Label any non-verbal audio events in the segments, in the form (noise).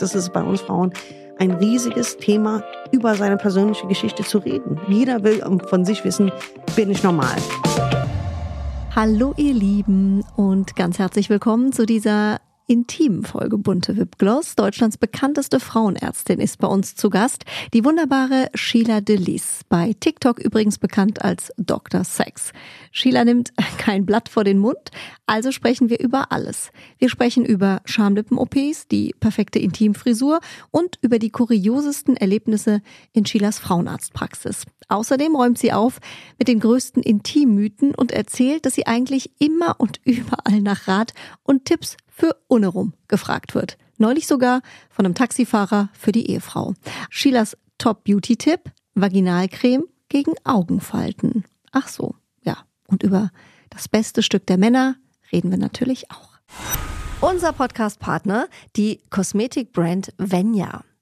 Praxis ist es bei uns Frauen ein riesiges Thema, über seine persönliche Geschichte zu reden. Jeder will von sich wissen, bin ich normal. Hallo ihr Lieben und ganz herzlich willkommen zu dieser intimen Folge Bunte Wipgloss. Deutschlands bekannteste Frauenärztin ist bei uns zu Gast, die wunderbare Sheila Delis, bei TikTok übrigens bekannt als Dr. Sex. Sheila nimmt (laughs) kein Blatt vor den Mund, also sprechen wir über alles. Wir sprechen über Schamlippen-OPs, die perfekte Intimfrisur und über die kuriosesten Erlebnisse in Sheilas Frauenarztpraxis. Außerdem räumt sie auf mit den größten Intimmythen und erzählt, dass sie eigentlich immer und (laughs) überall nach Rat und Tipps für Unerum gefragt wird. Neulich sogar von einem Taxifahrer für die Ehefrau. Sheilas Top-Beauty-Tipp, Vaginalcreme gegen Augenfalten. Ach so, ja. Und über das beste Stück der Männer reden wir natürlich auch. Unser Podcast-Partner, die Kosmetikbrand Venya.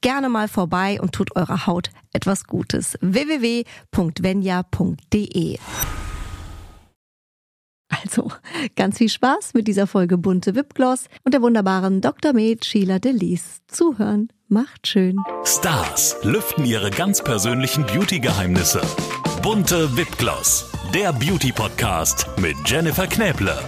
gerne mal vorbei und tut eurer Haut etwas Gutes. www.venya.de also, ganz viel Spaß mit dieser Folge Bunte Wipgloss und der wunderbaren Dr. Med Sheila Delis. Zuhören macht schön. Stars lüften ihre ganz persönlichen Beauty-Geheimnisse. Bunte Wipgloss, der Beauty-Podcast mit Jennifer Knäble.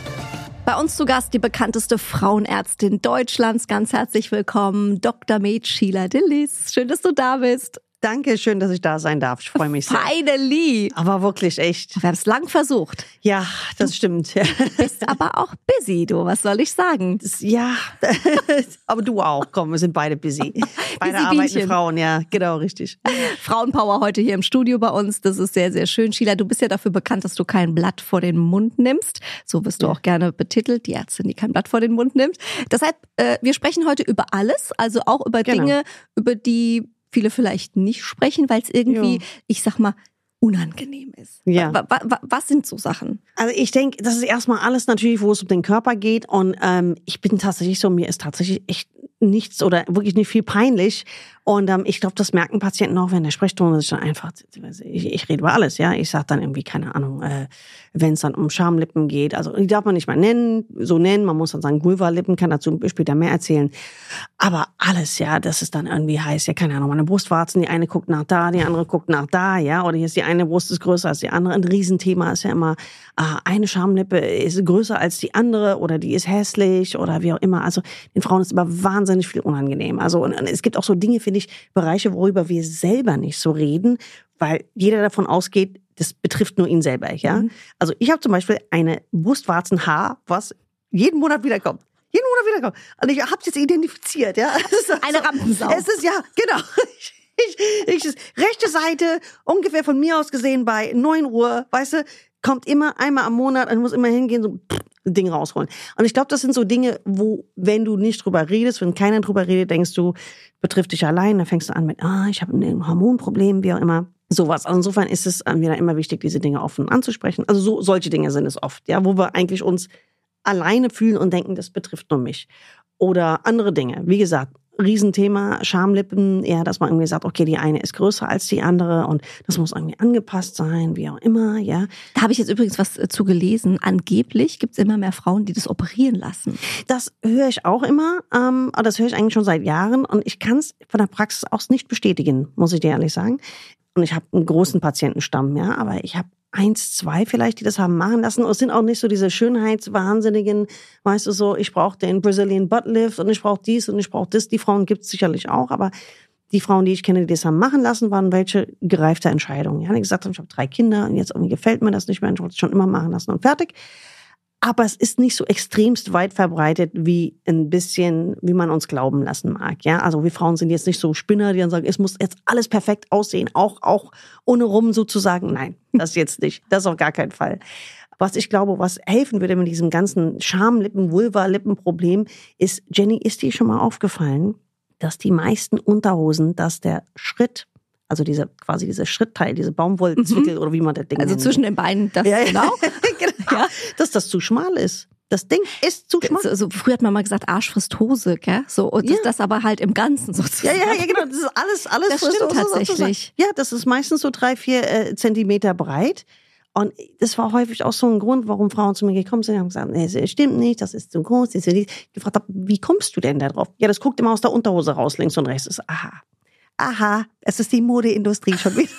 Bei uns zu Gast die bekannteste Frauenärztin Deutschlands. Ganz herzlich willkommen, Dr. Med Sheila Delis. Schön, dass du da bist. Danke, schön, dass ich da sein darf. Ich freue mich sehr. Finally! Aber wirklich echt. Wir haben es lang versucht. Ja, das stimmt. Ja. Bist aber auch busy, du. Was soll ich sagen? Ja, (laughs) aber du auch. Komm, wir sind beide busy. (laughs) Beide arbeiten Frauen, ja, genau, richtig. Frauenpower heute hier im Studio bei uns. Das ist sehr, sehr schön. Sheila, du bist ja dafür bekannt, dass du kein Blatt vor den Mund nimmst. So wirst du auch gerne betitelt, die Ärztin, die kein Blatt vor den Mund nimmt. Deshalb, äh, wir sprechen heute über alles, also auch über genau. Dinge, über die viele vielleicht nicht sprechen, weil es irgendwie, jo. ich sag mal, unangenehm ist. Ja. Was sind so Sachen? Also ich denke, das ist erstmal alles natürlich, wo es um den Körper geht. Und ähm, ich bin tatsächlich so, mir ist tatsächlich echt nichts oder wirklich nicht viel peinlich. Und ähm, ich glaube, das merken Patienten auch, wenn der Sprechstunde ist schon einfach, ich, ich rede über alles, ja. Ich sage dann irgendwie, keine Ahnung, äh, wenn es dann um Schamlippen geht, also die darf man nicht mal nennen, so nennen, man muss dann sagen, Vulva-Lippen, kann dazu später mehr erzählen. Aber alles, ja, das ist dann irgendwie heiß, ja, keine Ahnung, meine Brustwarzen, die eine guckt nach da, die andere guckt nach da, ja, oder hier ist die eine Brust ist größer als die andere. Ein Riesenthema ist ja immer, äh, eine Schamlippe ist größer als die andere oder die ist hässlich oder wie auch immer. Also den Frauen ist immer wahnsinnig viel unangenehm. Also und, und es gibt auch so Dinge, finde ich, Bereiche, worüber wir selber nicht so reden, weil jeder davon ausgeht, das betrifft nur ihn selber. Ja? Mhm. Also ich habe zum Beispiel eine Brustwarzenhaar, was jeden Monat wiederkommt. Jeden Monat wiederkommt. Und ich habe es jetzt identifiziert. Ja? (laughs) Also, eine Rampensau. Es ist ja, genau. (laughs) Ich, ich, ich, rechte Seite, ungefähr von mir aus gesehen bei 9 Uhr, weißt du, kommt immer einmal am Monat und muss immer hingehen, so ein Ding rausholen. Und ich glaube, das sind so Dinge, wo, wenn du nicht drüber redest, wenn keiner drüber redet, denkst du, betrifft dich allein, dann fängst du an mit, ah, ich habe ein Hormonproblem, wie auch immer. Sowas. Also insofern ist es wieder immer wichtig, diese Dinge offen anzusprechen. Also so, solche Dinge sind es oft, ja, wo wir eigentlich uns alleine fühlen und denken, das betrifft nur mich. Oder andere Dinge. Wie gesagt, Riesenthema, Schamlippen, eher, dass man irgendwie sagt, okay, die eine ist größer als die andere und das muss irgendwie angepasst sein, wie auch immer, ja. Da habe ich jetzt übrigens was äh, zu gelesen. Angeblich gibt es immer mehr Frauen, die das operieren lassen. Das höre ich auch immer, ähm, aber das höre ich eigentlich schon seit Jahren und ich kann es von der Praxis aus nicht bestätigen, muss ich dir ehrlich sagen. Und ich habe einen großen Patientenstamm, ja, aber ich habe eins, zwei vielleicht, die das haben machen lassen. Und es sind auch nicht so diese Schönheitswahnsinnigen, weißt du so, ich brauche den Brazilian Butt Lift und ich brauche dies und ich brauche das. Die Frauen gibt es sicherlich auch, aber die Frauen, die ich kenne, die das haben machen lassen, waren welche gereifte Entscheidungen. Ja, die gesagt haben, ich habe drei Kinder und jetzt irgendwie gefällt mir das nicht mehr, ich wollte es schon immer machen lassen und fertig. Aber es ist nicht so extremst weit verbreitet wie ein bisschen, wie man uns glauben lassen mag. Ja, also wir Frauen sind jetzt nicht so Spinner, die dann sagen, es muss jetzt alles perfekt aussehen, auch auch ohne rum sozusagen. Nein, das jetzt nicht, das auf gar keinen Fall. Was ich glaube, was helfen würde mit diesem ganzen Schamlippen, Vulva-Lippen-Problem, ist, Jenny, ist dir schon mal aufgefallen, dass die meisten Unterhosen, dass der Schritt also diese quasi diese Schrittteil, diese Baumwollzwickel mhm. oder wie man das Ding Also nennt. zwischen den Beinen, das ja, genau. (laughs) genau. (laughs) Ja. Dass das zu schmal ist. Das Ding ist zu schmal. So, so, früher hat man mal gesagt, Arsch frisst Hose, gell? So, und ja. das, das aber halt im Ganzen sozusagen. Ja, ja, ja, genau. Das ist alles, alles das stimmt Hose, tatsächlich. Sozusagen. Ja, das ist meistens so drei, vier äh, Zentimeter breit. Und das war häufig auch so ein Grund, warum Frauen zu mir gekommen sind und haben gesagt, nee, das stimmt nicht, das ist zu groß, das ist nicht. Ich gefragt habe, wie kommst du denn da drauf? Ja, das guckt immer aus der Unterhose raus, links und rechts. Ist, aha, aha, es ist die Modeindustrie schon wieder.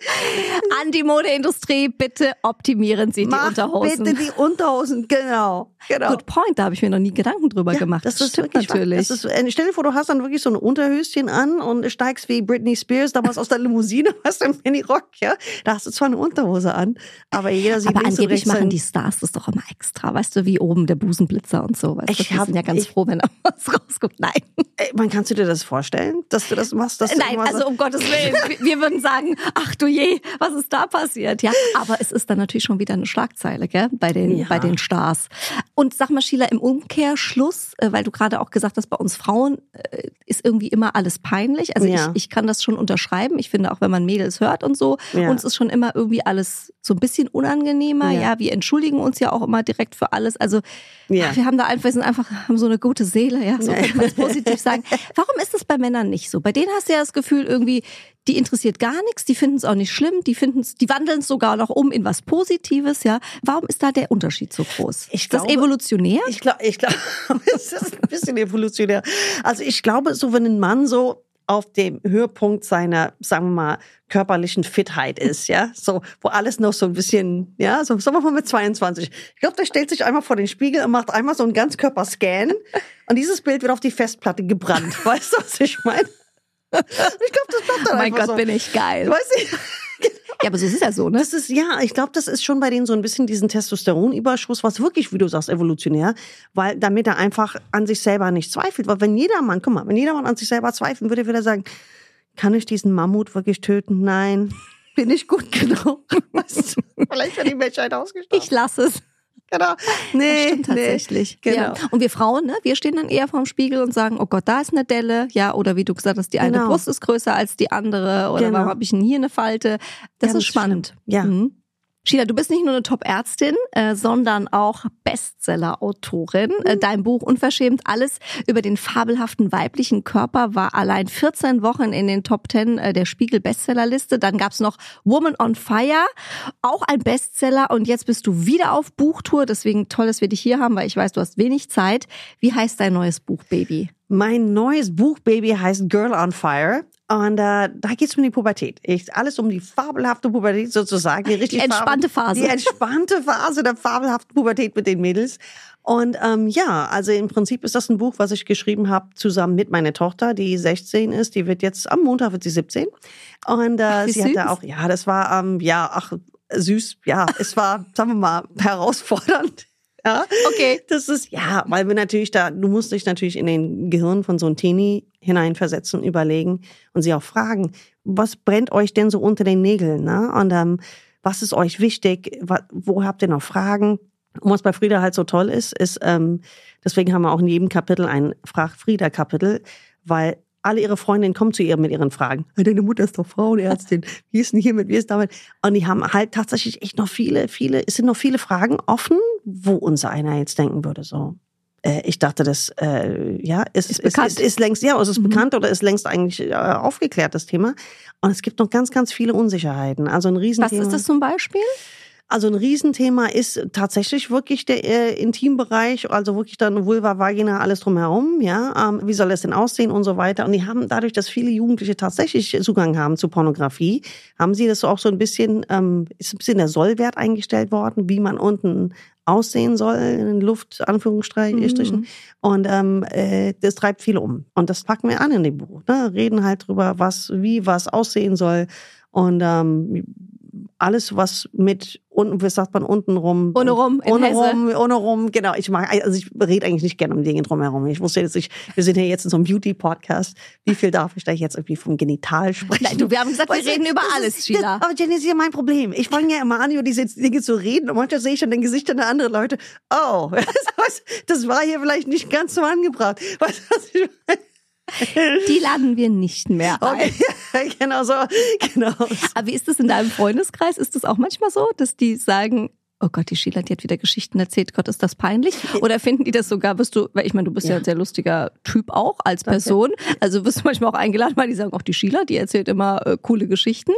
(laughs) An die Modeindustrie, bitte optimieren Sie die Mach Unterhosen. Bitte die Unterhosen, genau. genau. Good point, da habe ich mir noch nie Gedanken drüber ja, gemacht. Das, das stimmt natürlich. Das ist, äh, stell dir vor, du hast dann wirklich so ein Unterhöschen an und steigst wie Britney Spears damals aus der Limousine, (laughs) hast du einen Mini-Rock, ja. Da hast du zwar eine Unterhose an, aber jeder sieht Aber angeblich machen die Stars das doch immer extra, weißt du, wie oben der Busenblitzer und so. Weißt ich du, bin ja ganz ich, froh, wenn da (laughs) was rauskommt. Nein. Ey, man kannst du dir das vorstellen, dass du das machst? Dass Nein, also um Gottes Willen. Wir würden sagen, ach du je, was ist da passiert? Ja, aber es ist dann natürlich schon wieder eine Schlagzeile, gell, bei den, ja. bei den Stars. Und sag mal, Sheila, im Umkehrschluss, äh, weil du gerade auch gesagt hast, bei uns Frauen äh, ist irgendwie immer alles peinlich. Also ja. ich, ich kann das schon unterschreiben. Ich finde auch, wenn man Mädels hört und so, ja. uns ist schon immer irgendwie alles so ein bisschen unangenehmer. Ja. ja, wir entschuldigen uns ja auch immer direkt für alles. Also ja. wir haben da einfach, wir sind einfach, haben so eine gute Seele, ja, so könnte man es positiv sagen. (laughs) Warum ist das bei Männern nicht so? Bei denen hast du ja das Gefühl irgendwie, die interessiert gar nichts, die finden es auch nicht schlimm, die finden die wandeln es sogar noch um in was Positives, ja. Warum ist da der Unterschied so groß? Ich ist das evolutionär? Ich glaube, ich glaube, (laughs) es ist ein bisschen evolutionär. Also ich glaube, so wenn ein Mann so auf dem Höhepunkt seiner, sagen wir mal, körperlichen Fitheit ist, ja, so, wo alles noch so ein bisschen, ja, so, sagen wir mal mit 22. Ich glaube, der stellt sich einmal vor den Spiegel und macht einmal so einen Ganzkörperscan und dieses Bild wird auf die Festplatte gebrannt. (laughs) Weißt du, was ich meine? Ich glaube, das bleibt dann oh mein Gott, so. bin ich geil. Weiß ich. (laughs) Ja, aber so ist es ja so, ne? Das ist, ja, ich glaube, das ist schon bei denen so ein bisschen diesen Testosteronüberschuss, was wirklich, wie du sagst, evolutionär, weil damit er einfach an sich selber nicht zweifelt. Weil wenn jedermann, guck mal, wenn jedermann an sich selber zweifeln würde, würde er sagen, kann ich diesen Mammut wirklich töten? Nein. Bin ich gut genug? (laughs) Vielleicht wird die Menschheit ausgestorben. Ich lasse es genau. Nee, das stimmt tatsächlich. Nee, genau. Ja. Und wir Frauen, ne, wir stehen dann eher vorm Spiegel und sagen, oh Gott, da ist eine Delle, ja, oder wie du gesagt hast, die eine Genau. Brust ist größer als die andere, oder Genau. warum habe ich denn hier eine Falte? Das Ganz ist spannend. schlimm. Ja. Mhm. Sheila, du bist nicht nur eine Top-Ärztin, äh, sondern auch Bestseller-Autorin. Mhm. Äh, dein Buch Unverschämt alles über den fabelhaften weiblichen Körper war allein 14 Wochen in den Top 10 äh, der Spiegel-Bestsellerliste. Dann gab's noch Woman on Fire, auch ein Bestseller. Und jetzt bist du wieder auf Buchtour. Deswegen toll, dass wir dich hier haben, weil ich weiß, du hast wenig Zeit. Wie heißt dein neues Buch, Baby? Mein neues Buch, Baby, heißt Girl on Fire. Und äh, da geht's um die Pubertät. Ich, alles um die fabelhafte Pubertät sozusagen. Die, richtig Die entspannte Phase. Die entspannte Phase der fabelhaften Pubertät mit den Mädels. Und ähm, ja, also im Prinzip ist das ein Buch, was ich geschrieben habe, zusammen mit meiner Tochter, die 16 ist. Die wird jetzt, am Montag wird sie 17. Und äh, Ach, sie süß. hatte auch, ja, das war, ähm, ja, ach, süß. Ja, es war, sagen wir mal, herausfordernd. Ja. Okay. Das ist, ja, weil wir natürlich da, du musst dich natürlich in den Gehirn von so einem Teenie hineinversetzen, überlegen und sie auch fragen, was brennt euch denn so unter den Nägeln, ne? Und ähm, was ist euch wichtig? Wo habt ihr noch Fragen? Und was bei Frieda halt so toll ist, ist, ähm, deswegen haben wir auch in jedem Kapitel ein Frag-Frieda-Kapitel, weil alle ihre Freundinnen kommen zu ihr mit ihren Fragen. "Ah, Deine Mutter ist doch Frauenärztin. Wie ist denn hiermit? Wie ist damit? Und die haben halt tatsächlich echt noch viele, viele, es sind noch viele Fragen offen, wo unser einer jetzt denken würde, so. Äh, ich dachte, das äh, ja ist, ist, ist, ist, ist längst ja, es ist Mhm. bekannt oder ist längst eigentlich äh, aufgeklärt das Thema. Und es gibt noch ganz, ganz viele Unsicherheiten. Also ein Was Riesenthema. ist das zum Beispiel? Also ein Riesenthema ist tatsächlich wirklich der äh, Intimbereich, also wirklich dann Vulva, Vagina, alles drumherum, ja. Ähm, wie soll es denn aussehen und so weiter. Und die haben dadurch, dass viele Jugendliche tatsächlich Zugang haben zu Pornografie, haben sie das auch so ein bisschen, ähm, ist ein bisschen der Sollwert eingestellt worden, wie man unten aussehen soll, in Luft, Anführungsstrichen. Mhm. Und ähm, äh, das treibt viele um. Und das packen wir an in dem Buch. Ne? Reden halt drüber, was, wie was aussehen soll. Und ähm, alles, was mit unten, wie sagt man, unten rum. Ohne rum, ohne rum, ohne rum, genau. Ich mag, also ich rede eigentlich nicht gerne um Dinge drumherum. Ich wusste jetzt nicht, wir sind ja jetzt in so einem Beauty-Podcast. Wie viel darf ich da jetzt irgendwie vom Genital sprechen? Nein, du, wir haben gesagt, wir reden über alles, ist- Sheila. Das, aber Jenny, ist ja mein Problem. Ich fange ja immer an, über diese Dinge zu reden und manchmal sehe ich dann den Gesichtern der anderen Leute, oh, (laughs) das, das war hier vielleicht nicht ganz so angebracht. Weißt du, was ich meine? Die laden wir nicht mehr ein. Okay, (laughs) genau so, genau. Aber wie ist das in deinem Freundeskreis? Ist das auch manchmal so, dass die sagen, oh Gott, die Sheila, die hat wieder Geschichten erzählt, Gott, ist das peinlich? Oder finden die das sogar, bist du, weil ich meine, du bist ja, Ja. ein sehr lustiger Typ auch als Person. Also wirst du manchmal auch eingeladen, weil die sagen, auch die Sheila, die erzählt immer äh, coole Geschichten.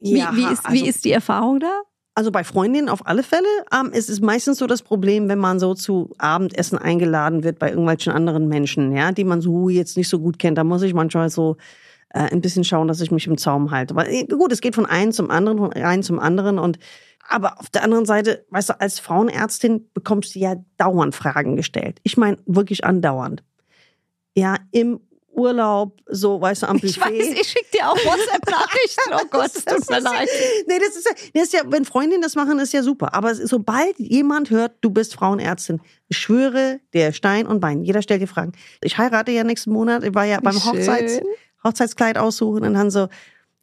Wie, Ja, wie, ist, wie also- ist die Erfahrung da? Also bei Freundinnen auf alle Fälle. Ähm, es ist meistens so das Problem, wenn man so zu Abendessen eingeladen wird bei irgendwelchen anderen Menschen, ja, die man so jetzt nicht so gut kennt. Da muss ich manchmal so äh, ein bisschen schauen, dass ich mich im Zaum halte. Weil äh, gut, es geht von einem zum anderen, von einem zum anderen und aber auf der anderen Seite, weißt du, als Frauenärztin bekommst du ja dauernd Fragen gestellt. Ich meine wirklich andauernd. Ja, im Urlaub, so, weißt du, am Buffet. Ich weiß, ich schicke dir auch WhatsApp-Nachrichten. (laughs) Oh Gott, es tut mir leid. Nee, das ist, ja, das ist ja, wenn Freundinnen das machen, ist ja super. Aber sobald jemand hört, du bist Frauenärztin, ich schwöre, der Stein und Bein. Jeder stellt dir Fragen. Ich heirate ja nächsten Monat. Ich war ja beim schön. Hochzeits, Hochzeitskleid aussuchen und dann so,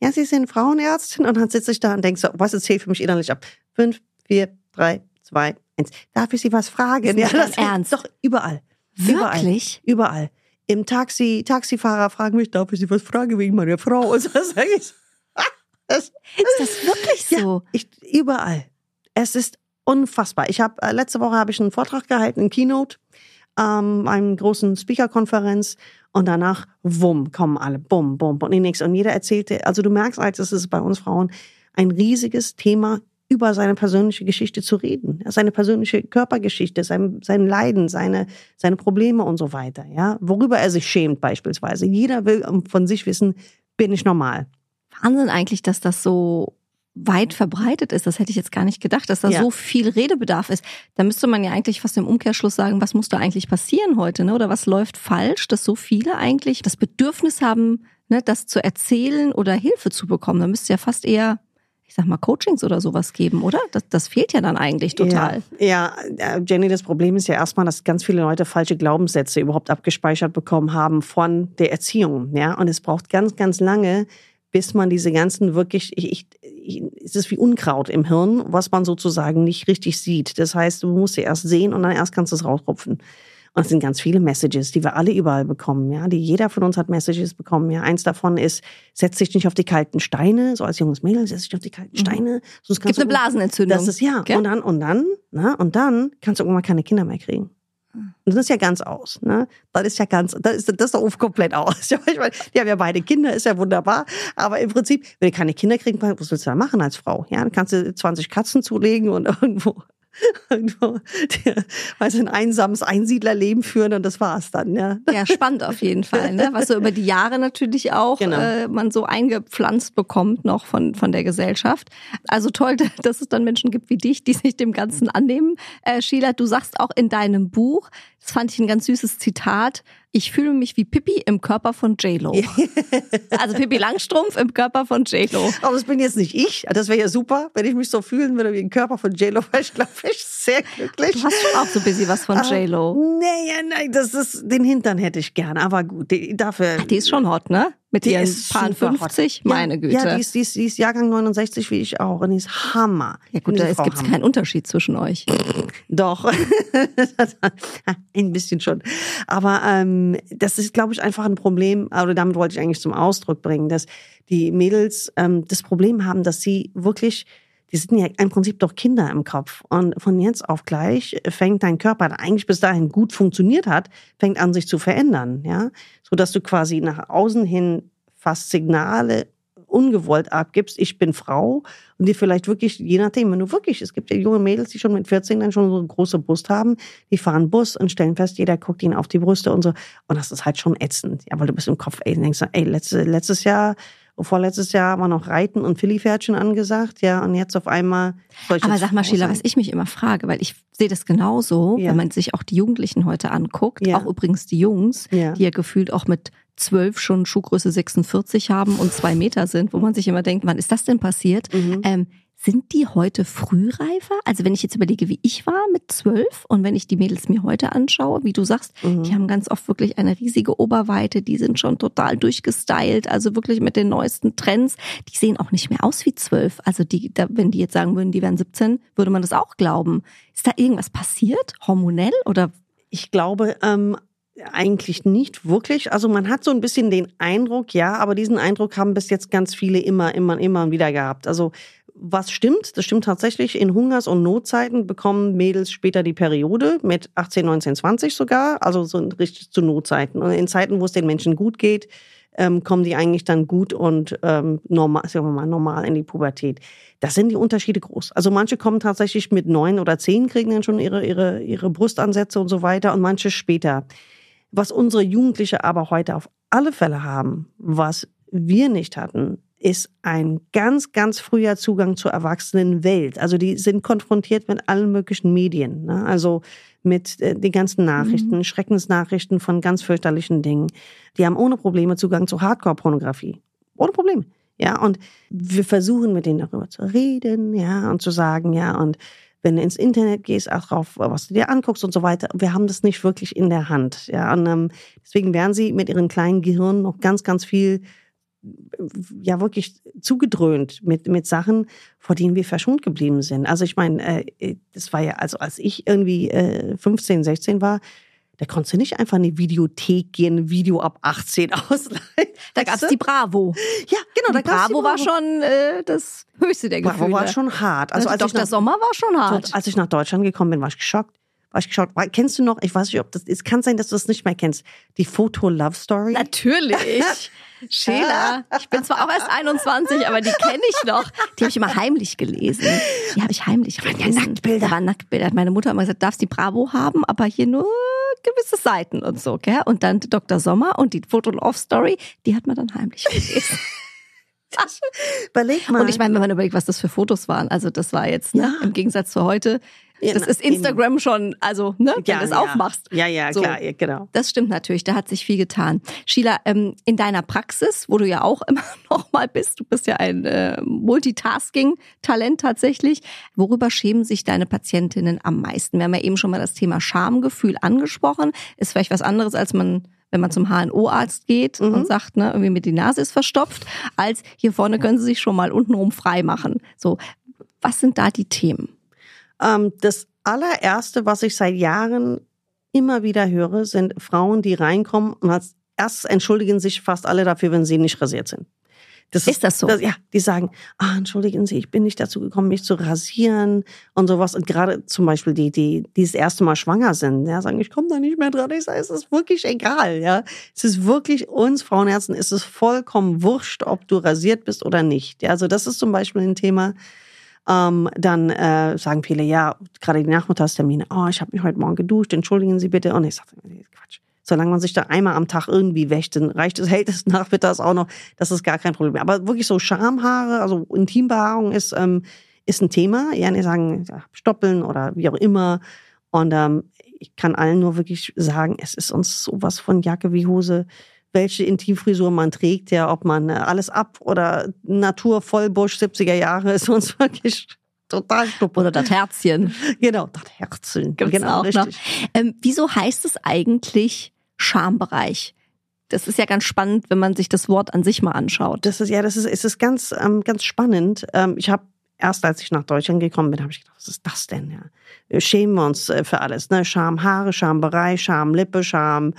ja, Sie sind Frauenärztin. Und dann sitze ich da und denke so, was es zählt für mich innerlich ab? Fünf, vier, drei, zwei, eins. Darf ich Sie was fragen? Ist nicht dein Ernst? Doch, überall. Wirklich? Überall. Überall. Im Taxi, Taxifahrer fragen mich, darf ich Sie was fragen wegen meiner Frau? Und so sage ich, (laughs) das, Ist das wirklich so? ich, überall. Es ist unfassbar. Ich habe äh, letzte Woche habe ich einen Vortrag gehalten, einen Keynote, ähm, einem großen Speaker-Konferenz und danach, wumm, kommen alle, bumm, bumm, die nächste. Und jeder erzählte, also du merkst, als es ist bei uns Frauen ein riesiges Thema, über seine persönliche Geschichte zu reden, seine persönliche Körpergeschichte, sein, sein Leiden, seine, seine Probleme und so weiter, ja, worüber er sich schämt beispielsweise. Jeder will ähm, von sich wissen, bin ich normal. Wahnsinn eigentlich, dass das so weit verbreitet ist. Das hätte ich jetzt gar nicht gedacht, dass da Ja. so viel Redebedarf ist. Da müsste man ja eigentlich fast im Umkehrschluss sagen, was muss da eigentlich passieren heute, ne? Oder was läuft falsch, dass so viele eigentlich das Bedürfnis haben, ne, das zu erzählen oder Hilfe zu bekommen. Da müsste ja fast eher, ich sag mal, Coachings oder sowas geben, oder? Das, das fehlt ja dann eigentlich total. Ja, ja, äh, Jenny, das Problem ist ja erstmal, dass ganz viele Leute falsche Glaubenssätze überhaupt abgespeichert bekommen haben von der Erziehung. Ja, und es braucht ganz, ganz lange, bis man diese ganzen wirklich, ich, ich, es ist wie Unkraut im Hirn, was man sozusagen nicht richtig sieht. Das heißt, du musst sie erst sehen und dann erst kannst du es rausrupfen. Und es sind ganz viele Messages, die wir alle überall bekommen, ja. Die jeder von uns hat Messages bekommen, ja. Eins davon ist, setz dich nicht auf die kalten Steine, so als junges Mädel, setz dich nicht auf die kalten Steine. Sonst Gibt kannst eine du- Blasenentzündung. das ist ja. Gell? Und dann, und dann, ne? Und dann kannst du irgendwann keine Kinder mehr kriegen. Und das ist ja ganz aus, ne? Das ist ja ganz, das ist, das ist doch komplett aus. (laughs) Ich meine, die haben ja beide Kinder, ist ja wunderbar. Aber im Prinzip, wenn du keine Kinder kriegen, was willst du da machen als Frau? Ja, dann kannst du 20 Katzen zulegen und (laughs) irgendwo, (laughs) du, ein einsames Einsiedlerleben führen und das war's dann, ja. Ja, spannend auf jeden Fall, ne? Was so über die Jahre natürlich auch Genau. äh, man so eingepflanzt bekommt noch von von der Gesellschaft. Also toll, (laughs) dass es dann Menschen gibt wie dich, die sich dem Ganzen annehmen. Äh, Sheila, du sagst auch in deinem Buch, das fand ich ein ganz süßes Zitat. Ich fühle mich wie Pippi im Körper von J-Lo. (laughs) also Pippi Langstrumpf im Körper von J-Lo. Aber das bin jetzt nicht ich. Das wäre ja super, wenn ich mich so fühlen würde wie ein Körper von J-Lo. Ich glaube, ich sehr glücklich. Du hast schon auch so ein bisschen was von Ah, J-Lo. Nee, ja, nein, das ist, den Hintern hätte ich gern, aber gut, die, dafür. Die ist schon hot, ne? Mit die ihren ist Paar super hot. 50, meine Güte. Ja, die ist, die, ist, die ist Jahrgang 69 wie ich auch und die ist Hammer. Ja gut, da gibt es keinen Unterschied zwischen euch. (laughs) Doch, (laughs) ein bisschen schon. Aber ähm, das ist, glaube ich, einfach ein Problem, oder damit wollte ich eigentlich zum Ausdruck bringen, dass die Mädels ähm, das Problem haben, dass sie wirklich, die sind ja im Prinzip doch Kinder im Kopf. Und von jetzt auf gleich fängt dein Körper, der eigentlich bis dahin gut funktioniert hat, fängt an, sich zu verändern, ja. So dass du quasi nach außen hin fast Signale ungewollt abgibst, ich bin Frau und die vielleicht wirklich, je nachdem, wenn du wirklich, es gibt ja junge Mädels, die schon mit 14 dann schon so eine große Brust haben, die fahren Bus und stellen fest, jeder guckt ihnen auf die Brüste und so. Und das ist halt schon ätzend. Ja, weil du bist im Kopf, ey, denkst du, ey, letzte, letztes Jahr, vorletztes Jahr war noch Reiten und Philly-Pferdchen angesagt, ja, und jetzt auf einmal soll ich Aber sag mal, Sheila, was ich mich immer frage, weil ich sehe das genauso, Ja. wenn man sich auch die Jugendlichen heute anguckt, Ja. auch übrigens die Jungs, Ja. die ja gefühlt auch mit zwölf schon Schuhgröße 46 haben und zwei Meter sind, wo man sich immer denkt, wann ist das denn passiert? Mhm. Ähm, Sind die heute frühreifer? Also wenn ich jetzt überlege, wie ich war mit zwölf und wenn ich die Mädels mir heute anschaue, wie du sagst, Mhm. die haben ganz oft wirklich eine riesige Oberweite, die sind schon total durchgestylt, also wirklich mit den neuesten Trends. Die sehen auch nicht mehr aus wie zwölf. Also die, da, wenn die jetzt sagen würden, die wären 17, würde man das auch glauben. Ist da irgendwas passiert? Hormonell oder Ich glaube, ähm, eigentlich nicht wirklich. Also man hat so ein bisschen den Eindruck, ja, aber diesen Eindruck haben bis jetzt ganz viele immer, immer, immer wieder gehabt. Also was stimmt, das stimmt tatsächlich, in Hungers- und Notzeiten bekommen Mädels später die Periode, mit 18, 19, 20 sogar, also so richtig zu Notzeiten. Und in Zeiten, wo es den Menschen gut geht, ähm, kommen die eigentlich dann gut und ähm, normal, sagen wir mal, normal in die Pubertät. Das sind die Unterschiede groß. Also manche kommen tatsächlich mit neun oder zehn, kriegen dann schon ihre, ihre, ihre Brustansätze und so weiter und manche später. Was unsere Jugendliche aber heute auf alle Fälle haben, was wir nicht hatten, ist ein ganz, ganz früher Zugang zur Erwachsenenwelt. Also die sind konfrontiert mit allen möglichen Medien. Ne? Also mit äh, den ganzen Nachrichten, Schreckensnachrichten von ganz fürchterlichen Dingen. Die haben ohne Probleme Zugang zu Hardcore-Pornografie. Ohne Probleme. Ja, und wir versuchen mit denen darüber zu reden, ja, und zu sagen, ja, und wenn du ins Internet gehst, auch drauf, was du dir anguckst und so weiter. Wir haben das nicht wirklich in der Hand, ja, und ähm, deswegen werden sie mit ihren kleinen Gehirnen noch ganz, ganz viel ja wirklich zugedröhnt mit, mit Sachen, vor denen wir verschont geblieben sind. Also ich meine, äh, das war ja, also als ich irgendwie äh, 15, 16 war, da konntest du nicht einfach in die Videothek gehen, ein Video ab 18 (laughs) ausleihen. da gab's die Bravo. Ja, genau, da die gab's die Bravo war schon äh, das höchste der Gefühle. Bravo war schon hart. Also Also als Dr. nach, Sommer war schon hart. als ich nach Deutschland gekommen bin, war ich geschockt. War ich geschockt. War- Kennst du noch, ich weiß nicht, ob das, es kann sein, dass du das nicht mehr kennst, die Foto-Love Story? Natürlich. (laughs) Sheila, ich bin zwar auch erst 21, aber die kenne ich noch. Die habe ich immer heimlich gelesen. Die habe ich heimlich waren ja gelesen. Nacktbilder. Da waren Nacktbilder. Hat Meine Mutter immer gesagt, darfst die Bravo haben, aber hier nur gewisse Seiten und so, gell? Und dann Dr. Sommer und die Foto-Love-Story, die hat man dann heimlich gelesen. (laughs) Überleg mal. Und ich meine, wenn man überlegt, was das für Fotos waren, also das war jetzt, ne, Ja. im Gegensatz zu heute, das ist Instagram schon, also, ne, wenn ja, du es ja. aufmachst. Ja, ja, So. klar, ja, genau. Das stimmt natürlich, da hat sich viel getan. Sheila, ähm, in deiner Praxis, wo du ja auch (laughs) immer noch mal bist, du bist ja ein äh, Multitasking-Talent tatsächlich, worüber schämen sich deine Patientinnen am meisten? Wir haben ja eben schon mal das Thema Schamgefühl angesprochen. Ist vielleicht was anderes, als man wenn man zum HNO-Arzt geht und sagt, ne, irgendwie mit die Nase ist verstopft, als hier vorne können sie sich schon mal untenrum frei machen. So, was sind da die Themen? Ähm, das allererste, was ich seit Jahren immer wieder höre, sind Frauen, die reinkommen und als erstes entschuldigen sich fast alle dafür, wenn sie nicht rasiert sind. Das Ist das so? ja, die sagen, ah, entschuldigen Sie, ich bin nicht dazu gekommen, mich zu rasieren und sowas. Und gerade zum Beispiel die, die, die das erste Mal schwanger sind, ja, sagen, ich komme da nicht mehr dran. Ich sage, es ist wirklich egal, ja. Es ist wirklich uns Frauenärzten ist es vollkommen wurscht, ob du rasiert bist oder nicht. Ja, also das ist zum Beispiel ein Thema. Ähm, dann äh, sagen viele, ja, gerade die Nachmittagstermine, oh, ich habe mich heute Morgen geduscht, entschuldigen Sie bitte. Und ich sage, Quatsch. Solange man sich da einmal am Tag irgendwie wäscht, dann reicht es, (laughs) hält es nachmittags auch noch. Das ist gar kein Problem. Aber wirklich so Schamhaare, also Intimbehaarung ist, ähm, ist ein Thema. Ja, die sagen, ja, stoppeln oder wie auch immer. Und ähm, ich kann allen nur wirklich sagen, es ist uns sowas von Jacke wie Hose, welche Intimfrisur man trägt, ja, ob man äh, alles ab oder Natur Vollbusch 70er Jahre ist uns (laughs) wirklich total stupp. Oder das Herzchen. Genau, das Herzeln. Gibt's genau, auch noch. richtig. Ähm, wieso heißt es eigentlich Schambereich? Das ist ja ganz spannend, wenn man sich das Wort an sich mal anschaut. Das ist ja, das ist, es ist ganz, ähm, ganz spannend. Ähm, ich habe erst, als ich nach Deutschland gekommen bin, habe ich gedacht, was ist das denn? Ja, schämen wir uns äh, für alles, ne? Schamhaare, Schambereich, Schamlippe, Scham,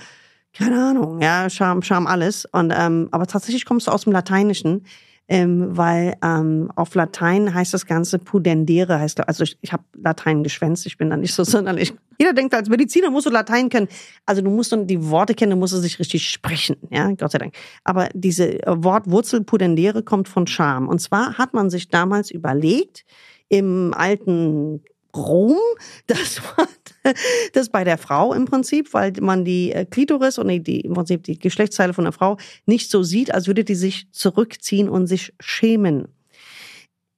keine Ahnung, ja, Scham, Scham alles. Und ähm, aber tatsächlich kommst du aus dem Lateinischen. Ähm, weil ähm, auf Latein heißt das Ganze pudendere, heißt also ich, ich habe Latein geschwänzt, ich bin da nicht so (laughs) sonderlich. Jeder denkt, als Mediziner musst du Latein können. Also du musst dann die Worte kennen, du musst es sich richtig sprechen, ja, Gott sei Dank. Aber diese äh, Wortwurzel pudendere kommt von Scham. Und zwar hat man sich damals überlegt, im alten Rom, (laughs) dass man (laughs) das bei der Frau im Prinzip, weil man die äh, Klitoris und die im Prinzip die Geschlechtsteile von der Frau nicht so sieht, als würde die sich zurückziehen und sich schämen.